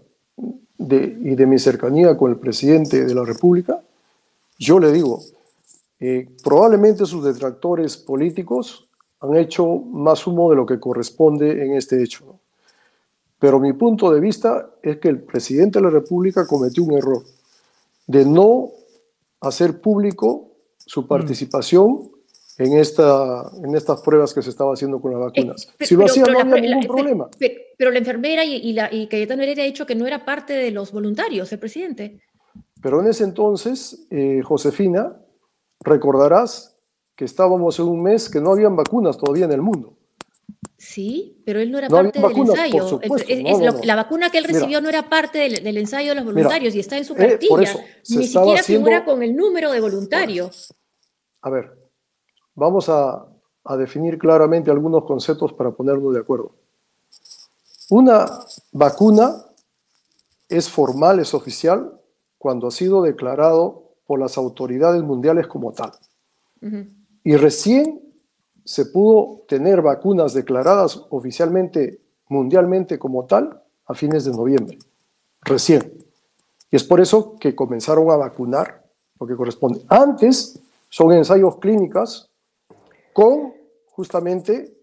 de, y de mi cercanía con el presidente de la República, yo le digo, eh, probablemente sus detractores políticos han hecho más humo de lo que corresponde en este hecho. Pero mi punto de vista es que el presidente de la República cometió un error de no hacer público su mm. participación en, esta, en estas pruebas que se estaba haciendo con las eh, vacunas. si lo hacía no había ningún problema. Pero, la enfermera y, la, y Cayetano Heredia ha dicho que no era parte de los voluntarios, el presidente. Pero en ese entonces, eh, Josefina, recordarás que estábamos en un mes que no habían vacunas todavía en el mundo. Sí, pero él no era parte del ensayo. la vacuna que él recibió no era parte del, ensayo de los voluntarios y está en su eh, cartilla. Ni siquiera figura con el número de voluntarios. A ver, vamos a, a definir claramente algunos conceptos para ponernos de acuerdo. Una vacuna es formal, es oficial, cuando ha sido declarado por las autoridades mundiales como tal. Y recién se pudo tener vacunas declaradas oficialmente, mundialmente como tal, a fines de noviembre. Recién. Y es por eso que comenzaron a vacunar lo que corresponde. Antes son ensayos clínicas con justamente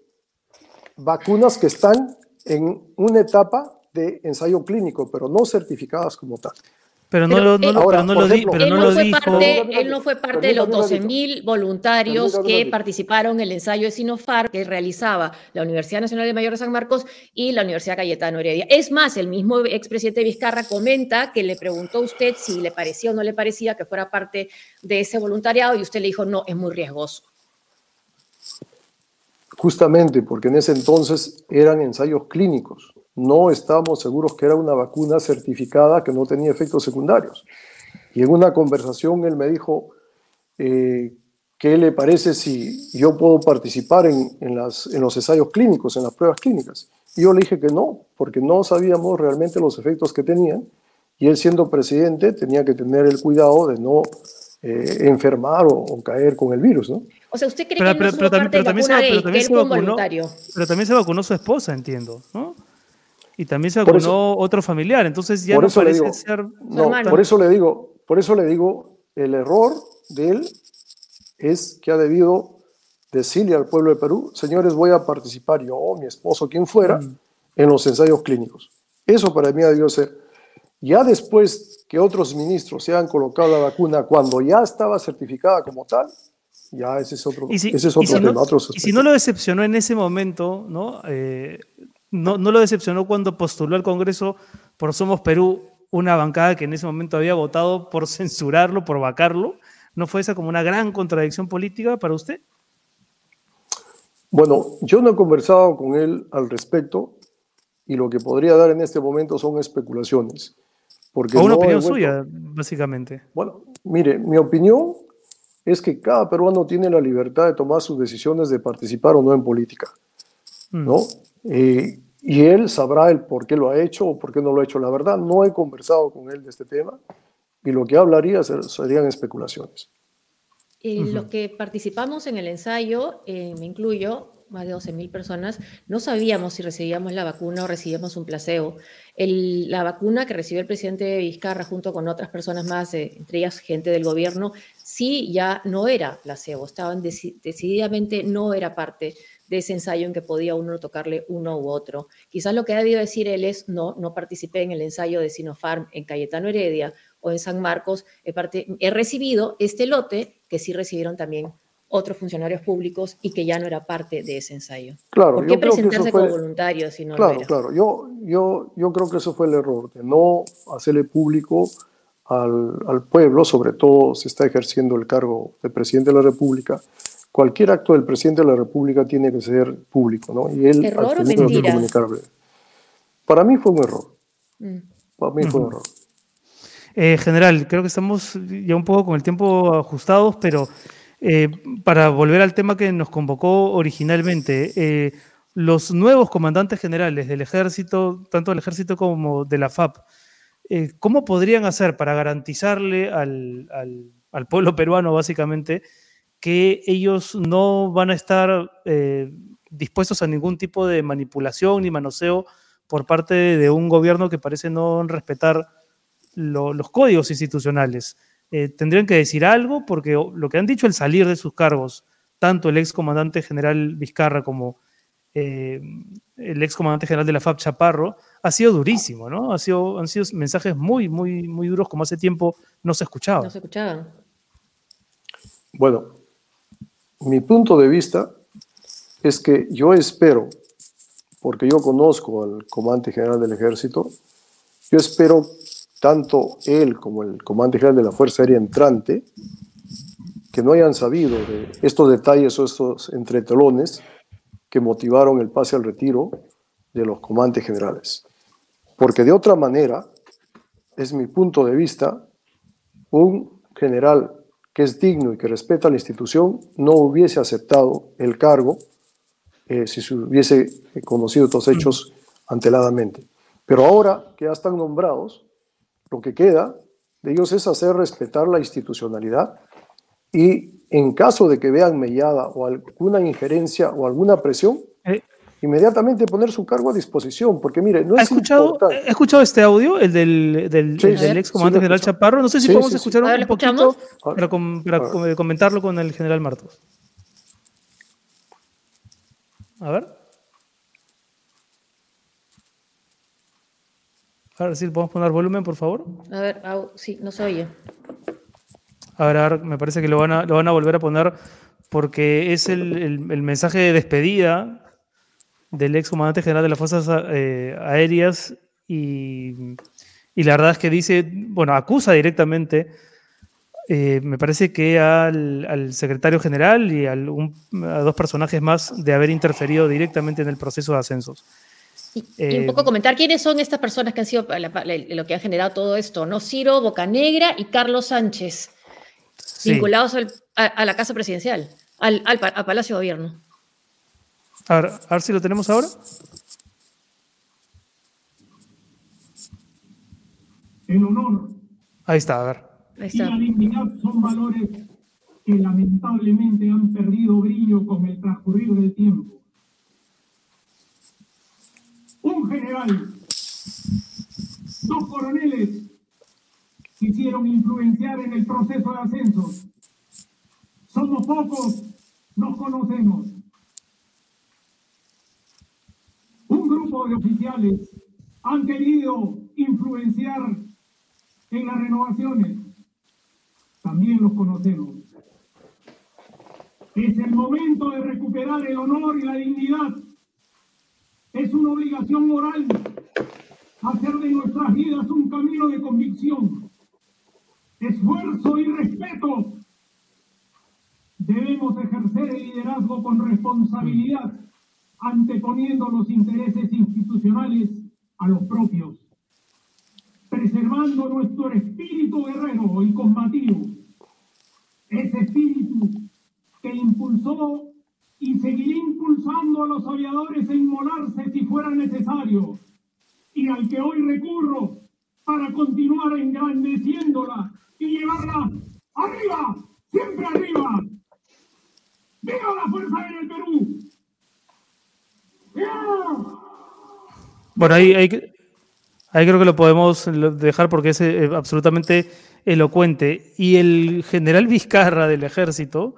vacunas que están en una etapa de ensayo clínico, pero no certificadas como tal. Pero no, lo, no, lo, di, pero no, lo dijo. Parte, él no fue parte de los 12.000 voluntarios que participaron en el ensayo de Sinopharm que realizaba la Universidad Nacional de Mayor de San Marcos y la Universidad Cayetano Heredia. Es más, el mismo expresidente Vizcarra comenta que le preguntó a usted si le parecía o no le parecía que fuera parte de ese voluntariado y usted le dijo, no, es muy riesgoso. Justamente porque en ese entonces eran ensayos clínicos no estábamos seguros que era una vacuna certificada que no tenía efectos secundarios. Y en una conversación él me dijo, eh, ¿qué le parece si yo puedo participar en, las, en los ensayos clínicos, en las pruebas clínicas? Y yo le dije que no, porque no sabíamos realmente los efectos que tenían. Y él siendo presidente tenía que tener el cuidado de no eh, enfermar o, caer con el virus, ¿no? O sea, ¿usted cree que no pero, parte pero, también, se, vacunó, pero también se vacunó su esposa, entiendo, ¿no? Y también se vacunó otro familiar, entonces ya no parece ser... No, por eso le digo, por eso le digo, el error de él es que ha debido decirle al pueblo de Perú, señores, voy a participar yo, mi esposo, quien fuera, mm. en los ensayos clínicos. Eso para mí ha debido ser. Ya después que otros ministros se han colocado la vacuna cuando ya estaba certificada como tal, ya ese es otro, ese es otro tema. No, y si no lo decepcionó en ese momento, ¿no? Eh, no, lo decepcionó cuando postuló al Congreso por Somos Perú una bancada que en ese momento había votado por censurarlo, por vacarlo. ¿No fue esa como una gran contradicción política para usted? Bueno, yo no he conversado con él al respecto y lo que podría dar en este momento son especulaciones. Porque o una opinión suya, básicamente. Bueno, mire, mi opinión es que cada peruano tiene la libertad de tomar sus decisiones de participar o no en política. ¿no? Mm. Eh, y él sabrá el por qué lo ha hecho o por qué no lo ha hecho. La verdad, no he conversado con él de este tema y lo que hablaría serían especulaciones. Eh, Los que participamos en el ensayo, eh, me incluyo, más de 12.000 personas, no sabíamos si recibíamos la vacuna o recibíamos un placebo. la vacuna que recibió el presidente Vizcarra junto con otras personas más, entre ellas gente del gobierno, sí ya no era placebo, estaban decididamente no era parte de ese ensayo en que podía uno tocarle uno u otro. Quizás lo que ha debido decir él es, no, no participé en el ensayo de Sinopharm en Cayetano Heredia o en San Marcos, he, he recibido este lote que sí recibieron también otros funcionarios públicos y que ya no era parte de ese ensayo. Claro, ¿Por qué presentarse como voluntario si no Claro, claro. Yo, yo, yo creo que eso fue el error, de no hacerle público al, al, pueblo, sobre todo se está ejerciendo el cargo de presidente de la República, cualquier acto del presidente de la República tiene que ser público, ¿no? Y él ¿Error o mentira? Para mí fue un error. Mm. Para mí fue un error. Eh, general, creo que estamos ya un poco con el tiempo ajustados, pero eh, para volver al tema que nos convocó originalmente, eh, los nuevos comandantes generales del ejército, tanto del ejército como de la FAP, eh, ¿cómo podrían hacer para garantizarle al, pueblo peruano, básicamente, que ellos no van a estar eh, dispuestos a ningún tipo de manipulación ni manoseo por parte de un gobierno que parece no respetar los códigos institucionales? Eh, tendrían que decir algo porque lo que han dicho el salir de sus cargos, tanto el ex comandante general Vizcarra como eh, el ex comandante general de la FAP Chaparro, ha sido durísimo, ¿no? Ha sido, han sido mensajes muy, muy, muy duros como hace tiempo no se escuchaba. No se escuchaban. Bueno, mi punto de vista es que yo espero, porque yo conozco al comandante general del ejército, yo espero tanto él como el comandante general de la Fuerza Aérea entrante, que no hayan sabido de estos detalles o estos entretelones que motivaron el pase al retiro de los comandantes generales. Porque de otra manera, es mi punto de vista, un general que es digno y que respeta la institución no hubiese aceptado el cargo eh, si se hubiese conocido estos hechos anteladamente. Pero ahora que ya están nombrados, lo que queda de ellos es hacer respetar la institucionalidad y en caso de que vean mellada o alguna injerencia o alguna presión, eh. Inmediatamente poner su cargo a disposición, porque mire, no es escuchado, ¿He escuchado este audio, el del, del, ex comandante general Chaparro? No sé si podemos escuchar un, poquito para, para comentarlo con el general Martos. A ver. A ver si podemos poner volumen, por favor. A ver, sí, no se oye. Ahora me parece que lo van a, lo van a volver a poner porque es el, mensaje de despedida del ex comandante general de las Fuerzas eh, Aéreas y, la verdad es que dice, bueno, acusa directamente, eh, me parece que al, secretario general y a dos personajes más de haber interferido directamente en el proceso de ascensos. Y, un poco eh, comentar quiénes son estas personas que han sido lo que han generado todo esto, ¿no? Ciro Bocanegra y Carlos Sánchez vinculados a, la Casa Presidencial, al, Palacio de Gobierno. A ver, a ver si lo tenemos ahora. El honor. Ahí está, a ver. Y la dignidad son valores que lamentablemente han perdido brillo con el transcurrir del tiempo. Un general, dos coroneles quisieron influenciar en el proceso de ascenso. Somos pocos, nos conocemos. Un grupo de oficiales han querido influenciar en las renovaciones. También los conocemos. Es el momento de recuperar el honor y la dignidad. Es una obligación moral hacer de nuestras vidas un camino de convicción esfuerzo y respeto. Debemos ejercer el liderazgo con responsabilidad, anteponiendo los intereses institucionales a los propios, preservando nuestro espíritu guerrero y combativo, ese espíritu que impulsó y seguirá impulsando a los aviadores a inmolarse si fuera necesario, y al que hoy recurro para continuar engrandeciéndola y llevarla arriba, siempre arriba. ¡Viva la Fuerza en el Perú! Bueno, ahí, ahí, creo que lo podemos dejar porque es eh, absolutamente elocuente. Y el general Vizcarra del ejército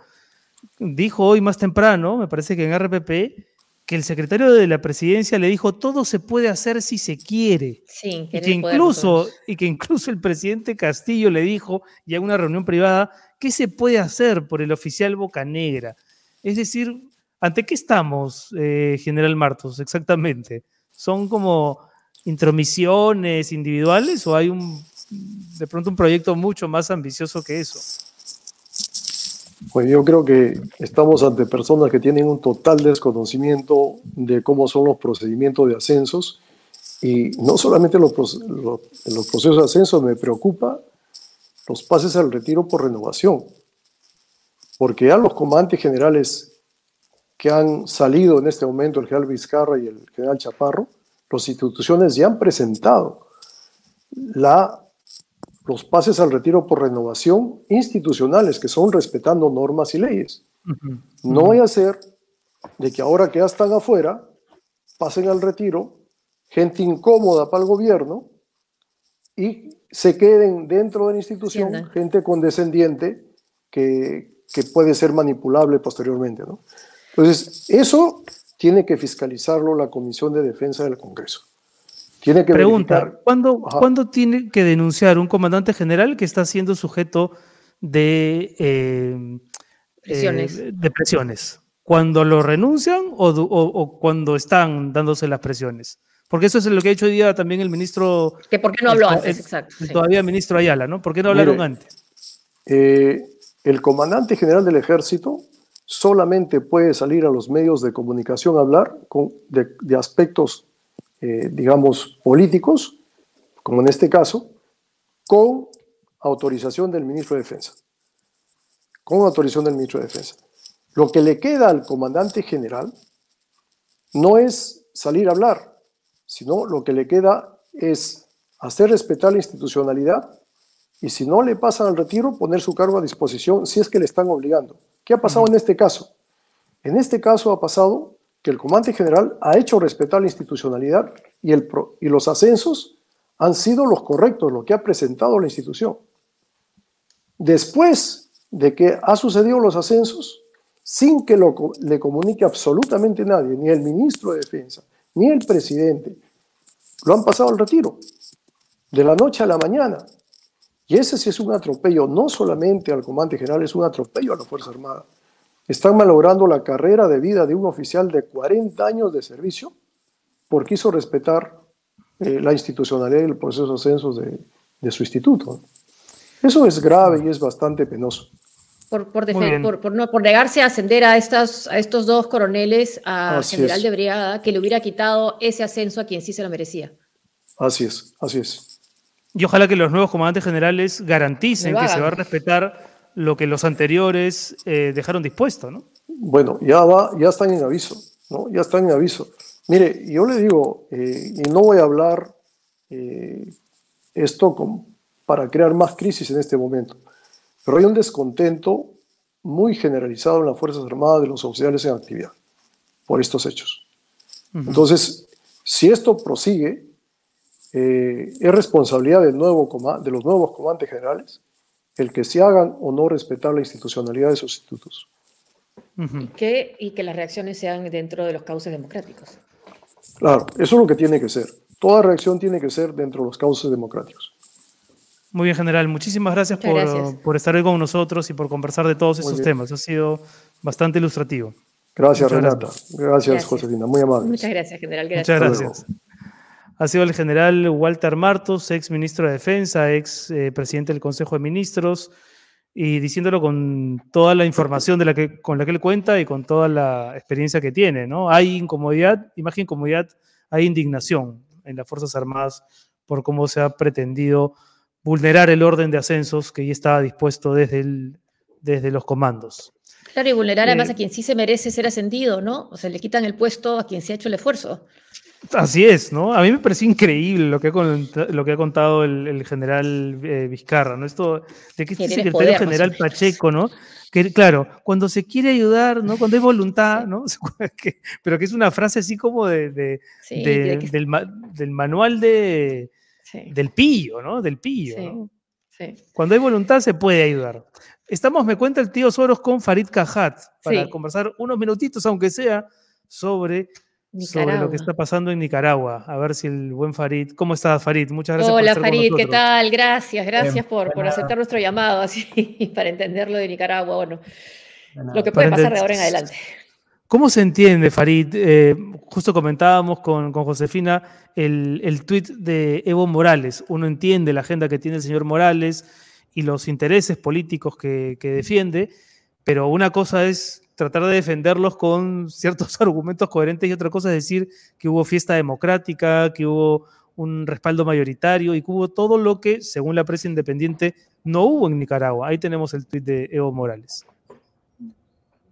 dijo hoy más temprano, me parece que en RPP, que el secretario de la presidencia le dijo todo se puede hacer si se quiere. Sí, y que incluso y que incluso el presidente Castillo le dijo ya en una reunión privada qué se puede hacer por el oficial Boca Negra. Es decir, ¿ante qué estamos, eh, General Martos, exactamente? ¿Son como intromisiones individuales o hay un de pronto un proyecto mucho más ambicioso que eso? Pues yo creo que estamos ante personas que tienen un total desconocimiento de cómo son los procedimientos de ascensos y no solamente los, los procesos de ascenso me preocupa los pases al retiro por renovación, porque ya los comandantes generales que han salido en este momento, el general Vizcarra y el general Chaparro, las instituciones ya han presentado la, los pases al retiro por renovación institucionales, que son respetando normas y leyes. No voy a hacer de que ahora que ya están afuera, pasen al retiro gente incómoda para el gobierno y se queden dentro de la institución gente condescendiente que, que, puede ser manipulable posteriormente. ¿no? Entonces, eso tiene que fiscalizarlo la Comisión de Defensa del Congreso. Tiene que Pregunta, ¿cuándo, ¿cuándo, tiene que denunciar un comandante general que está siendo sujeto de, eh, presiones. Eh, de presiones? ¿Cuando lo renuncian o, o, o, cuando están dándose las presiones? Porque eso es lo que ha hecho hoy día también el ministro. Que por qué no habló antes, exacto. Todavía el ministro Ayala, ¿no? ¿Por qué no hablaron Mire, antes? Eh, el comandante general del ejército solamente puede salir a los medios de comunicación a hablar con, de, aspectos, eh, digamos, políticos, como en este caso, con autorización del ministro de Defensa. Con autorización del ministro de Defensa. Lo que le queda al comandante general no es salir a hablar, sino lo que le queda es hacer respetar la institucionalidad y si no le pasan al retiro, poner su cargo a disposición si es que le están obligando. ¿Qué ha pasado en este caso? En este caso ha pasado que el comandante general ha hecho respetar la institucionalidad y, el, y los ascensos han sido los correctos, lo que ha presentado la institución. Después de que ha sucedido los ascensos, sin que lo, le comunique absolutamente nadie, ni el ministro de Defensa, ni el presidente, lo han pasado al retiro, de la noche a la mañana. Y ese sí es un atropello, no solamente al comandante general, es un atropello a la Fuerza Armada. Están malogrando la carrera de vida de un oficial de 40 años de servicio porque hizo respetar eh, la institucionalidad y el proceso de ascensos de, de su instituto. Eso es grave y es bastante penoso. Por, por, por, por, no, por, negarse a ascender a, estas, a estos dos coroneles a así general es. de brigada, que le hubiera quitado ese ascenso a quien sí se lo merecía. Así es, así es. Y ojalá que los nuevos comandantes generales garanticen que se va a respetar lo que los anteriores eh, dejaron dispuesto, ¿no? Bueno, ya va, ya están en aviso, ¿no? Ya están en aviso. Mire, yo le digo, eh, y no voy a hablar eh, esto con, para crear más crisis en este momento, pero hay un descontento muy generalizado en las Fuerzas Armadas de los oficiales en actividad por estos hechos. Uh -huh. Entonces, si esto prosigue, eh, es responsabilidad del nuevo de los nuevos comandantes generales el que se hagan o no respetar la institucionalidad de sus institutos. Uh -huh. y, que, y que las reacciones sean dentro de los cauces democráticos. Claro, eso es lo que tiene que ser. Toda reacción tiene que ser dentro de los cauces democráticos. Muy bien, general. Muchísimas gracias, por, gracias. por, estar hoy con nosotros y por conversar de todos estos temas. Ha sido bastante ilustrativo. Gracias, Muchas Renata. Gracias. gracias, Josefina. Muy amable. Muchas gracias, general. Gracias. Muchas gracias. Ha sido el general Walter Martos, ex ministro de Defensa, ex eh, presidente del Consejo de Ministros, y diciéndolo con toda la información de la que, con la que él cuenta y con toda la experiencia que tiene. ¿no? Hay incomodidad, que incomodidad, hay indignación en las Fuerzas Armadas por cómo se ha pretendido vulnerar el orden de ascensos que ya estaba dispuesto desde, el, desde los comandos. Claro, y vulnerar eh, además a quien sí se merece ser ascendido, ¿no? O sea, le quitan el puesto a quien se ha hecho el esfuerzo. Así es, ¿no? A mí me pareció increíble lo que ha, lo que ha contado el, el general eh, Vizcarra, ¿no? Esto de que este secretario poder, general Pacheco, ¿no? Que, claro, cuando se quiere ayudar, ¿no? Cuando hay voluntad, ¿no? Pero que es una frase así como de, de, sí, de, de que... del, del, manual de, sí. del pillo, ¿no? Del pillo, sí. ¿no? Cuando hay voluntad se puede ayudar. Estamos, me cuenta el tío Soros, con Farid Cajat para conversar unos minutitos, aunque sea, sobre Nicaragua. sobre lo que está pasando en Nicaragua. A ver si el buen Farid. ¿Cómo estás, Farid? Muchas gracias Hola, por estar Farid, ¿qué tal? Gracias, gracias por, por, aceptar nuestro llamado así para entender lo de Nicaragua. Bueno, lo que puede pasar de ahora en adelante. ¿Cómo se entiende, Farid? Eh, justo comentábamos con, con Josefina el, el tuit de Evo Morales. Uno entiende la agenda que tiene el señor Morales y los intereses políticos que, que defiende, pero una cosa es tratar de defenderlos con ciertos argumentos coherentes y otra cosa es decir que hubo fiesta democrática, que hubo un respaldo mayoritario y que hubo todo lo que, según la prensa independiente, no hubo en Nicaragua. Ahí tenemos el tuit de Evo Morales.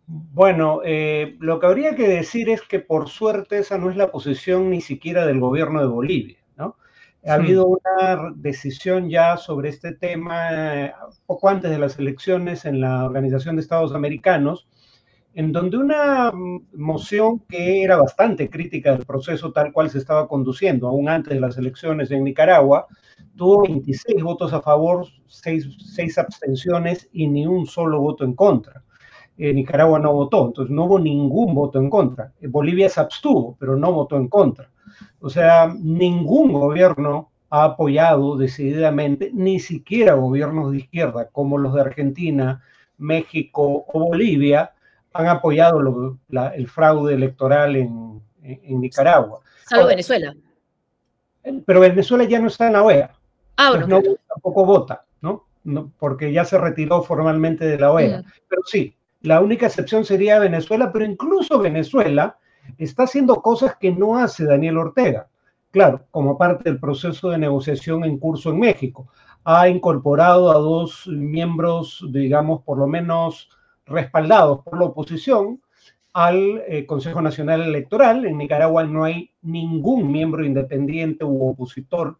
Bueno, eh, lo que habría que decir es que por suerte esa no es la posición ni siquiera del gobierno de Bolivia, ¿no? Ha habido una decisión ya sobre este tema eh, poco antes de las elecciones en la Organización de Estados Americanos, en donde una moción que era bastante crítica del proceso tal cual se estaba conduciendo, aún antes de las elecciones en Nicaragua, tuvo 26 votos a favor, 6, abstenciones y ni un solo voto en contra. Eh, Nicaragua no votó, entonces no hubo ningún voto en contra. Eh, Bolivia se abstuvo, pero no votó en contra. O sea, ningún gobierno ha apoyado decididamente, ni siquiera gobiernos de izquierda como los de Argentina, México o Bolivia, han apoyado el fraude electoral en, Nicaragua. Salvo Venezuela. Pero Venezuela ya no está en la OEA. Ah, bueno, no, tampoco vota, ¿no? ¿no? Porque ya se retiró formalmente de la OEA. Mm. Pero sí, la única excepción sería Venezuela, pero incluso Venezuela está haciendo cosas que no hace Daniel Ortega. Claro, como parte del proceso de negociación en curso en México. Ha incorporado a dos miembros, digamos, por lo menos respaldados por la oposición al eh, Consejo Nacional Electoral. En Nicaragua no hay ningún miembro independiente u opositor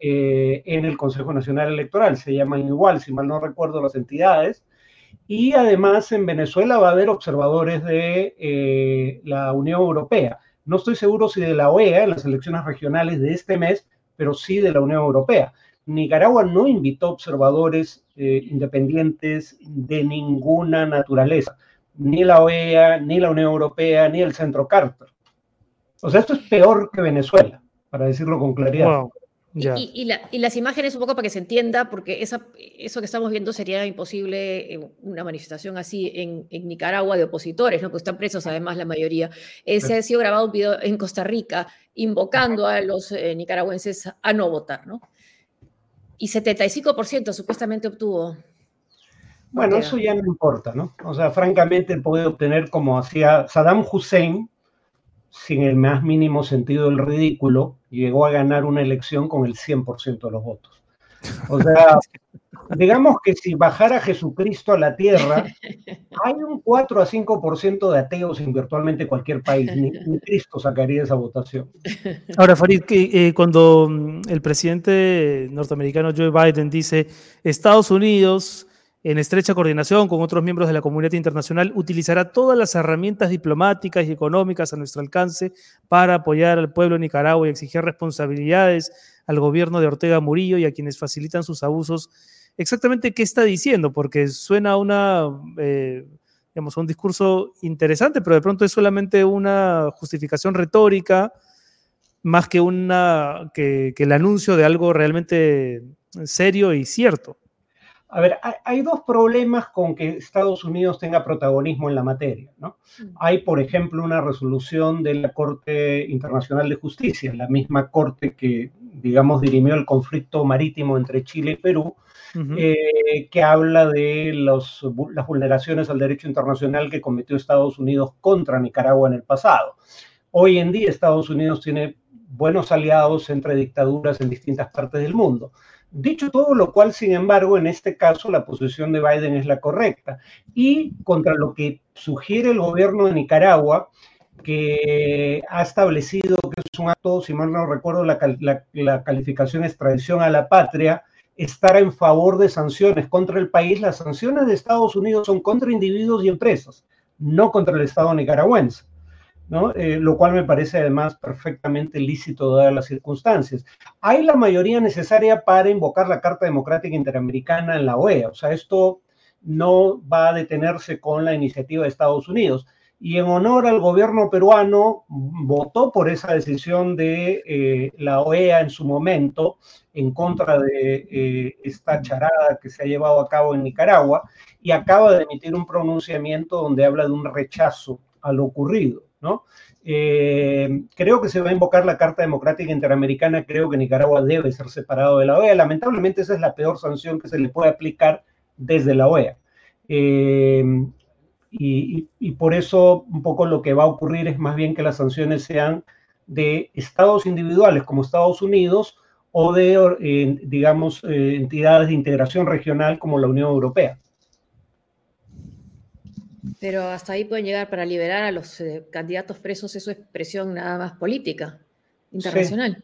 eh, en el Consejo Nacional Electoral. Se llaman igual, si mal no recuerdo, las entidades. Y además en Venezuela va a haber observadores de eh, la Unión Europea. No estoy seguro si de la OEA, en las elecciones regionales de este mes, pero sí de la Unión Europea. Nicaragua no invitó observadores eh, independientes de ninguna naturaleza, ni la OEA, ni la Unión Europea, ni el Centro Carter. O sea, esto es peor que Venezuela, para decirlo con claridad. Y, las imágenes, un poco para que se entienda, porque eso que estamos viendo sería imposible una manifestación así en, Nicaragua de opositores, ¿no? que están presos además la mayoría. Ese ha sido grabado un video en Costa Rica invocando a los eh, nicaragüenses a no votar, ¿no? Y 75% supuestamente obtuvo. Bueno, eso ya no importa, ¿no? O sea, francamente puede obtener como hacía Saddam Hussein, sin el más mínimo sentido del ridículo, llegó a ganar una elección con el 100% de los votos. O sea, digamos que si bajara Jesucristo a la tierra, hay un 4 a 5% de ateos en virtualmente cualquier país. Ni, Cristo sacaría esa votación. Ahora, Farid, eh, cuando mm, el presidente norteamericano Joe Biden dice Estados Unidos en estrecha coordinación con otros miembros de la comunidad internacional, utilizará todas las herramientas diplomáticas y económicas a nuestro alcance para apoyar al pueblo de Nicaragua y exigir responsabilidades al gobierno de Ortega Murillo y a quienes facilitan sus abusos. Exactamente qué está diciendo, porque suena a una, eh, digamos, un discurso interesante, pero de pronto es solamente una justificación retórica más que, una, que el anuncio de algo realmente serio y cierto. A ver, hay, dos problemas con que Estados Unidos tenga protagonismo en la materia. ¿no? Mm. Hay, por ejemplo, una resolución de la Corte Internacional de Justicia, la misma Corte que, digamos, dirimió el conflicto marítimo entre Chile y Perú, eh, que habla de los, las vulneraciones al derecho internacional que cometió Estados Unidos contra Nicaragua en el pasado. Hoy en día Estados Unidos tiene buenos aliados entre dictaduras en distintas partes del mundo. Dicho todo lo cual, sin embargo, en este caso la posición de Biden es la correcta. Y contra lo que sugiere el gobierno de Nicaragua, que ha establecido que es un acto, si mal no recuerdo, la, calificación es traición a la patria, estar en favor de sanciones contra el país. Las sanciones de Estados Unidos son contra individuos y empresas, no contra el Estado nicaragüense. Eh, lo cual me parece además perfectamente lícito dadas las circunstancias. Hay la mayoría necesaria para invocar la Carta Democrática Interamericana en la OEA, o sea, esto no va a detenerse con la iniciativa de Estados Unidos. Y en honor al gobierno peruano, votó por esa decisión de eh, la OEA en su momento, en contra de eh, esta charada que se ha llevado a cabo en Nicaragua, y acaba de emitir un pronunciamiento donde habla de un rechazo a lo ocurrido. ¿no? Eh, creo que se va a invocar la Carta Democrática Interamericana, creo que Nicaragua debe ser separado de la OEA. Lamentablemente esa es la peor sanción que se le puede aplicar desde la OEA. Y, por eso un poco lo que va a ocurrir es más bien que las sanciones sean de estados individuales como Estados Unidos o de, eh, digamos, entidades de integración regional como la Unión Europea. Pero hasta ahí pueden llegar para liberar a los eh, candidatos presos, eso es presión nada más política, internacional.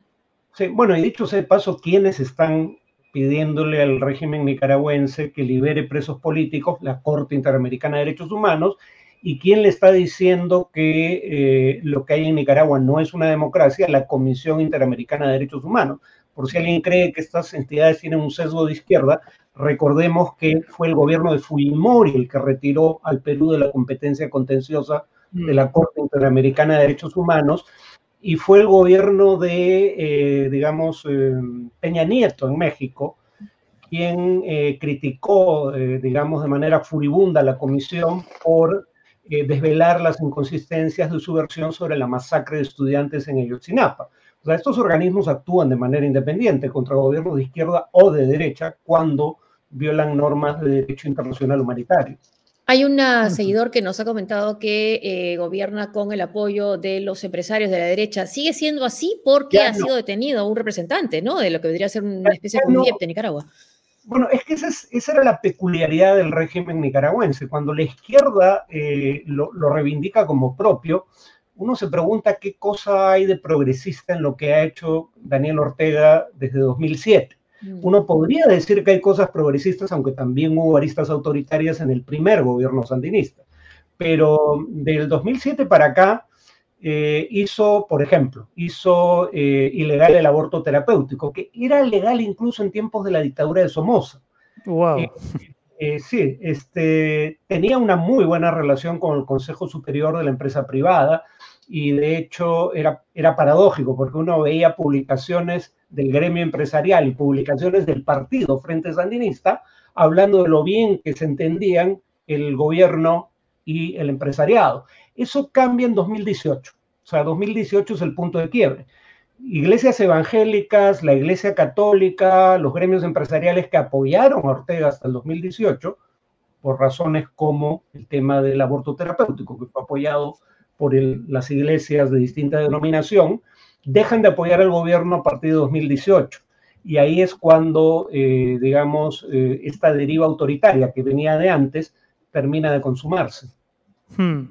Sí. bueno, y dicho sea de paso, ¿quiénes están pidiéndole al régimen nicaragüense que libere presos políticos? La Corte Interamericana de Derechos Humanos. ¿Y quién le está diciendo que eh, lo que hay en Nicaragua no es una democracia? La Comisión Interamericana de Derechos Humanos. Por si alguien cree que estas entidades tienen un sesgo de izquierda, Recordemos que fue el gobierno de Fujimori el que retiró al Perú de la competencia contenciosa de la. Corte Interamericana de Derechos Humanos y fue el gobierno de, eh, digamos, eh, Peña Nieto en México quien eh, criticó, digamos, de manera furibunda a la comisión por desvelar las inconsistencias de su versión sobre la masacre de estudiantes en Ayotzinapa. O sea, estos organismos actúan de manera independiente contra gobiernos de izquierda o de derecha cuando violan normas de derecho internacional humanitario. Hay un seguidor que nos ha comentado que eh, gobierna con el apoyo de los empresarios de la derecha. ¿Sigue siendo así porque ha sido detenido un representante, ¿no? De lo que vendría a ser una especie de de Nicaragua. Bueno, es que esa, esa, era la peculiaridad del régimen nicaragüense. Cuando la izquierda eh, lo, lo, reivindica como propio, uno se pregunta qué cosa hay de progresista en lo que ha hecho Daniel Ortega desde 2007. Mm. Uno podría decir que hay cosas progresistas, aunque también hubo aristas autoritarias en el primer gobierno sandinista. Pero del 2007 para acá eh, hizo, por ejemplo, hizo eh, ilegal el aborto terapéutico, que era legal incluso en tiempos de la dictadura de Somoza. Wow. Eh, sí, este, tenía una muy buena relación con el Consejo Superior de la empresa privada y de hecho era, era paradójico porque uno veía publicaciones del gremio empresarial y publicaciones del partido Frente Sandinista hablando de lo bien que se entendían el gobierno y el empresariado. Eso cambia en 2018. O sea, 2018 es el punto de quiebre. Iglesias evangélicas, la Iglesia Católica, los gremios empresariales que apoyaron a Ortega hasta el 2018, por razones como el tema del aborto terapéutico, que fue apoyado por las iglesias de distinta denominación, dejan de apoyar al gobierno a partir de 2018. Y ahí es cuando, eh, digamos, eh, esta deriva autoritaria que venía de antes termina de consumarse. Hmm.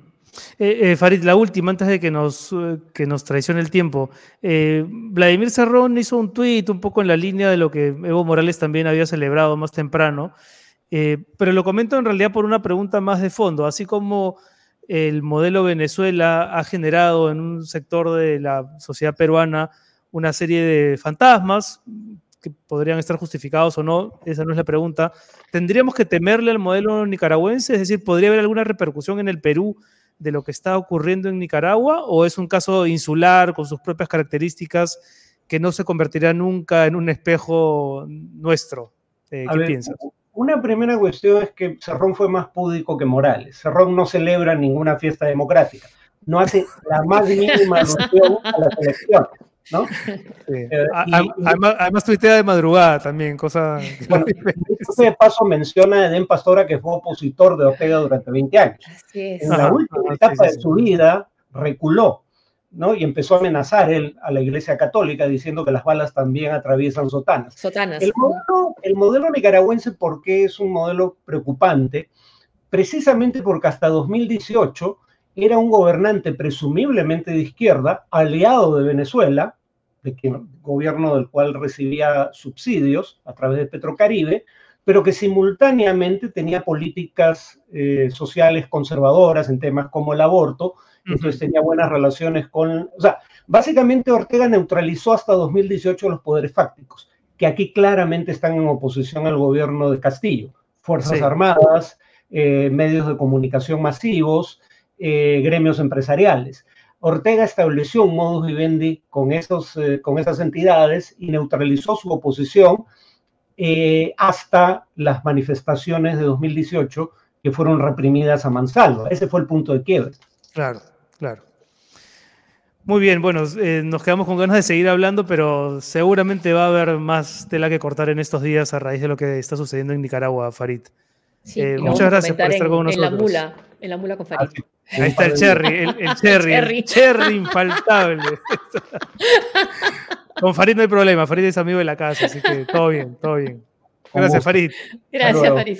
Eh, Farid, la última, antes de que nos, que nos traicione el tiempo. Vladimir Cerrón hizo un tuit un poco en la línea de lo que Evo Morales también había celebrado más temprano, pero lo comento en realidad por una pregunta más de fondo, así como el modelo Venezuela ha generado en un sector de la sociedad peruana una serie de fantasmas que podrían estar justificados o no, esa no es la pregunta. ¿Tendríamos que temerle al modelo nicaragüense? Es decir, ¿podría haber alguna repercusión en el Perú de lo que está ocurriendo en Nicaragua o es un caso insular con sus propias características que no se convertirá nunca en un espejo nuestro? Eh, ¿Qué piensas? Una primera cuestión es que Cerrón fue más púdico que Morales. Cerrón no celebra ninguna fiesta democrática, no hace la más mínima alusión a la selección. ¿no? Eh, además, además, tuitea de madrugada también, cosa... Bueno, de paso menciona a Edén Pastora que fue opositor de Ortega durante 20 años. En la última etapa de su vida reculó ¿no? Y empezó a amenazar él a la Iglesia Católica diciendo que las balas también atraviesan sotanas. Sotanas. El modelo, el modelo nicaragüense, ¿por qué es un modelo preocupante? Precisamente porque hasta 2018 era un gobernante presumiblemente de izquierda, aliado de Venezuela, de que, gobierno del cual recibía subsidios a través de Petrocaribe, pero que simultáneamente tenía políticas eh, sociales conservadoras en temas como el aborto, entonces tenía buenas relaciones con, o sea, básicamente Ortega neutralizó hasta 2018 los poderes fácticos, que aquí claramente están en oposición al gobierno de Castillo, Fuerzas Armadas, eh, medios de comunicación masivos, eh, gremios empresariales. Ortega estableció un modus vivendi con, esos, eh, con esas entidades y neutralizó su oposición hasta las manifestaciones de 2018 que fueron reprimidas a mansalva. Ese fue el punto de quiebre. Claro, claro. Muy bien, bueno, eh, nos quedamos con ganas de seguir hablando, pero seguramente va a haber más tela que cortar en estos días a raíz de lo que está sucediendo en Nicaragua, Farid. Eh, muchas gracias por estar con nosotros. En la mula, en la mula con Farid. Ahí está el cherry, el, cherry, el cherry infaltable. con Farid no hay problema, Farid es amigo de la casa, así que todo bien, todo bien. Gracias, Farid. Gracias, Farid.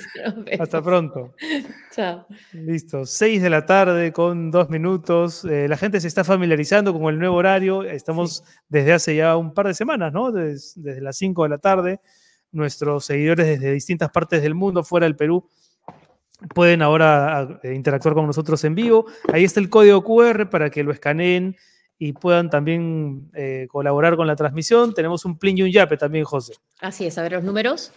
Hasta pronto. Chao. Listo. Seis de la tarde con dos minutos. Eh, la gente se está familiarizando con el nuevo horario. Estamos desde hace ya un par de semanas, ¿no? desde las cinco de la tarde. Nuestros seguidores desde distintas partes del mundo, fuera del Perú, pueden ahora eh, interactuar con nosotros en vivo. Ahí está el código QR para que lo escaneen y puedan también eh, colaborar con la transmisión. Tenemos un plin y un yape también, José. Así es, a ver los números.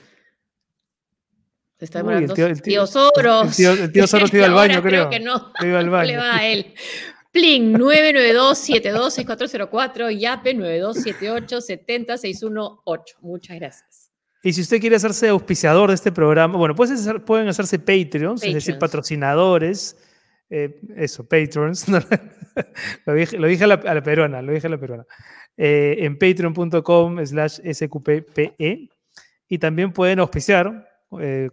Se está demorando. el tío, Soros. El tío, Soros iba al baño, creo. que no. Iba al baño. le va a él. Plin 992-726404, YAPE 9278-70618. Muchas gracias. Y si usted quiere hacerse auspiciador de este programa, bueno, pueden, pueden hacerse Patreons, es decir, patrocinadores. Eh, eso, Patrons. lo, dije, a la, peruana, lo dije a la peruana. Eh, en patreon.com slash sqppe. Y también pueden auspiciar, eh,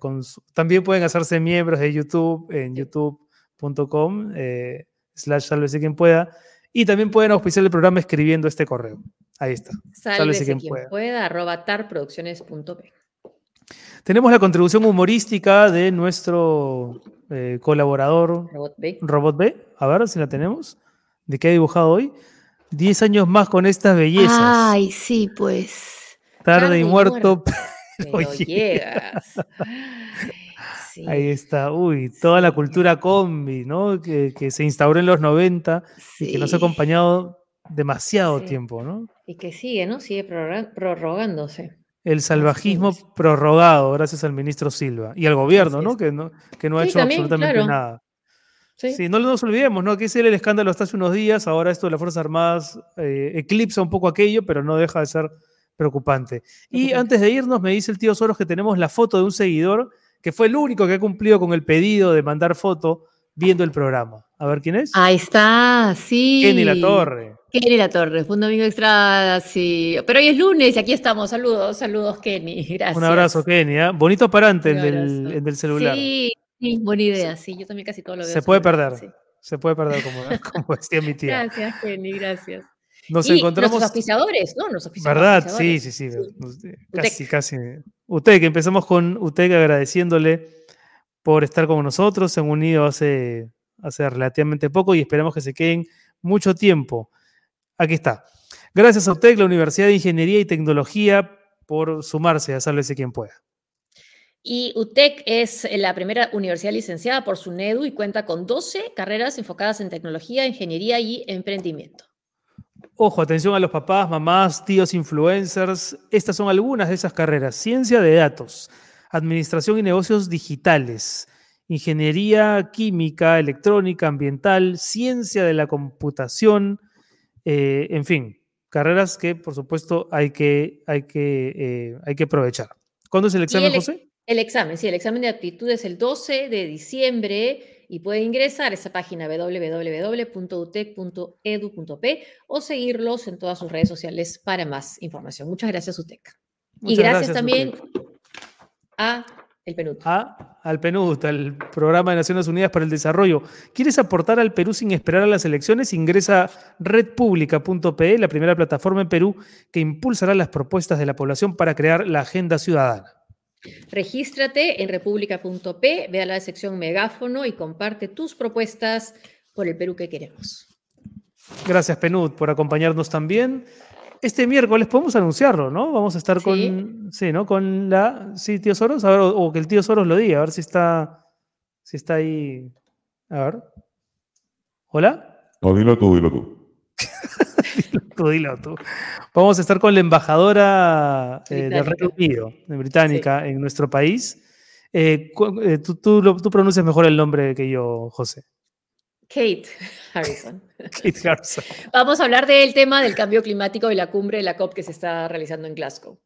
también pueden hacerse miembros de YouTube en youtube.com slash sálvese quien pueda. Y también pueden auspiciar el programa escribiendo este correo. Ahí está. Sálvese, quien, pueda. arroba tarproducciones.p. Tenemos la contribución humorística de nuestro eh, colaborador Robot B. Robot B. A ver si la tenemos. ¿De qué ha dibujado hoy? Diez años más con estas bellezas. Ay, sí, pues. Tarde y muerto. Pero llegas. Ahí está, uy, toda la cultura combi, ¿no? Que, se instauró en los 90 y que nos ha acompañado demasiado tiempo, ¿no? Y que sigue, ¿no? Sigue prorrogándose. El salvajismo prorrogado gracias al ministro Silva y al gobierno, ¿no? Que no, que no ha hecho absolutamente nada. Sí. no nos olvidemos, ¿no? Que ese era el escándalo hasta hace unos días, ahora esto de las Fuerzas Armadas eh, eclipsa un poco aquello, pero no deja de ser preocupante. Y antes de irnos, me dice el tío Soros que tenemos la foto de un seguidor que fue el único que ha cumplido con el pedido de mandar foto viendo el programa. A ver quién es. Ahí está, sí. Kenny La Torre. Kenny La Torre, fue un domingo extra, sí. Pero hoy es lunes y aquí estamos. Saludos, saludos, Kenny. Gracias. Un abrazo, Kenny. ¿eh? Bonito aparante el del, celular. Sí, buena idea. Sí, yo también casi todo lo veo. Se puede perder. Se puede perder, como, como decía mi tía. Gracias, Kenny, gracias. Nos encontramos. Nuestros auspiciadores, ¿no? Los ¿Verdad? Sí, sí, sí. Casi, casi. Usted, que empezamos con usted agradeciéndole por estar con nosotros. Se han unido hace, hace relativamente poco y esperamos que se queden mucho tiempo. Aquí está. Gracias a usted, la Universidad de Ingeniería y Tecnología, por sumarse a Sálvese quien pueda. Y UTEC es la primera universidad licenciada por SUNEDU y cuenta con 12 carreras enfocadas en tecnología, ingeniería y emprendimiento. Ojo, atención a los papás, mamás, tíos, influencers. Estas son algunas de esas carreras. Ciencia de datos, administración y negocios digitales, ingeniería química, electrónica, ambiental, ciencia de la computación, eh, en fin, carreras que por supuesto hay que, hay que, eh, hay que aprovechar. ¿Cuándo es el examen, José? El examen, sí, el examen de aptitud es el 12 de diciembre y puede ingresar a esa página www.utec.edu.p o seguirlos en todas sus redes sociales para más información. Muchas gracias, UTEC. y gracias, también a el PNUD. A, al PNUD, al Programa de Naciones Unidas para el Desarrollo. ¿Quieres aportar al Perú sin esperar a las elecciones? Ingresa a redpublica.pe, la primera plataforma en Perú que impulsará las propuestas de la población para crear la agenda ciudadana. Regístrate en república.p, ve a la sección megáfono y comparte tus propuestas por el Perú que queremos. Gracias, Penud, por acompañarnos también. Este miércoles podemos anunciarlo, ¿no? Vamos a estar con, sí, ¿no? Con la, sí, tío Soros, a ver, o, que el tío Soros lo diga, a ver si está, si está ahí. A ver. ¿Hola? No, dilo tú, dilo tú. dilo tú, Vamos a estar con la embajadora eh, del Reino Unido, británica, en nuestro país. Eh, eh, tú, tú, pronuncias mejor el nombre que yo, José. Kate Harrison. Kate Harrison. Vamos a hablar del tema del cambio climático y la cumbre de la COP que se está realizando en Glasgow.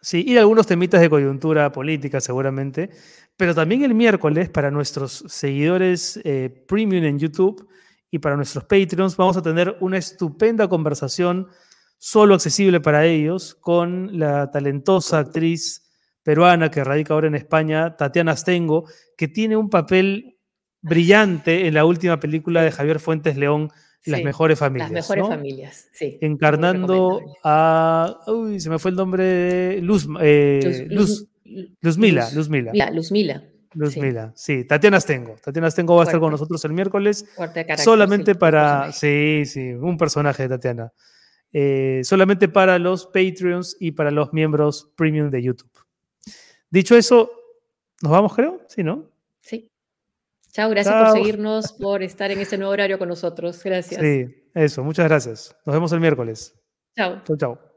Sí, y algunos temitas de coyuntura política seguramente, pero también el miércoles para nuestros seguidores premium en YouTube y para nuestros Patreons vamos a tener una estupenda conversación solo accesible para ellos con la talentosa actriz peruana que radica ahora en España, Tatiana Astengo, que tiene un papel brillante en la última película de Javier Fuentes León, Las Mejores Familias. Las Mejores Familias, sí. Encarnando a... Uy, se me fue el nombre. Luz, eh, Luz, Luzmila, Luzmila. Mila, Luzmila. Luzmila, sí. Tatiana Stengo. Tatiana Stengo va a estar con nosotros el miércoles. De solamente para. Sí, sí, un personaje de Tatiana. Eh, solamente para los Patreons y para los miembros premium de YouTube. Dicho eso, ¿nos vamos, creo? Sí, ¿no? Sí. Chao, gracias Chao. por seguirnos, por estar en este nuevo horario con nosotros. Gracias. Sí, eso. Muchas gracias. Nos vemos el miércoles. Chao. Chau, chau.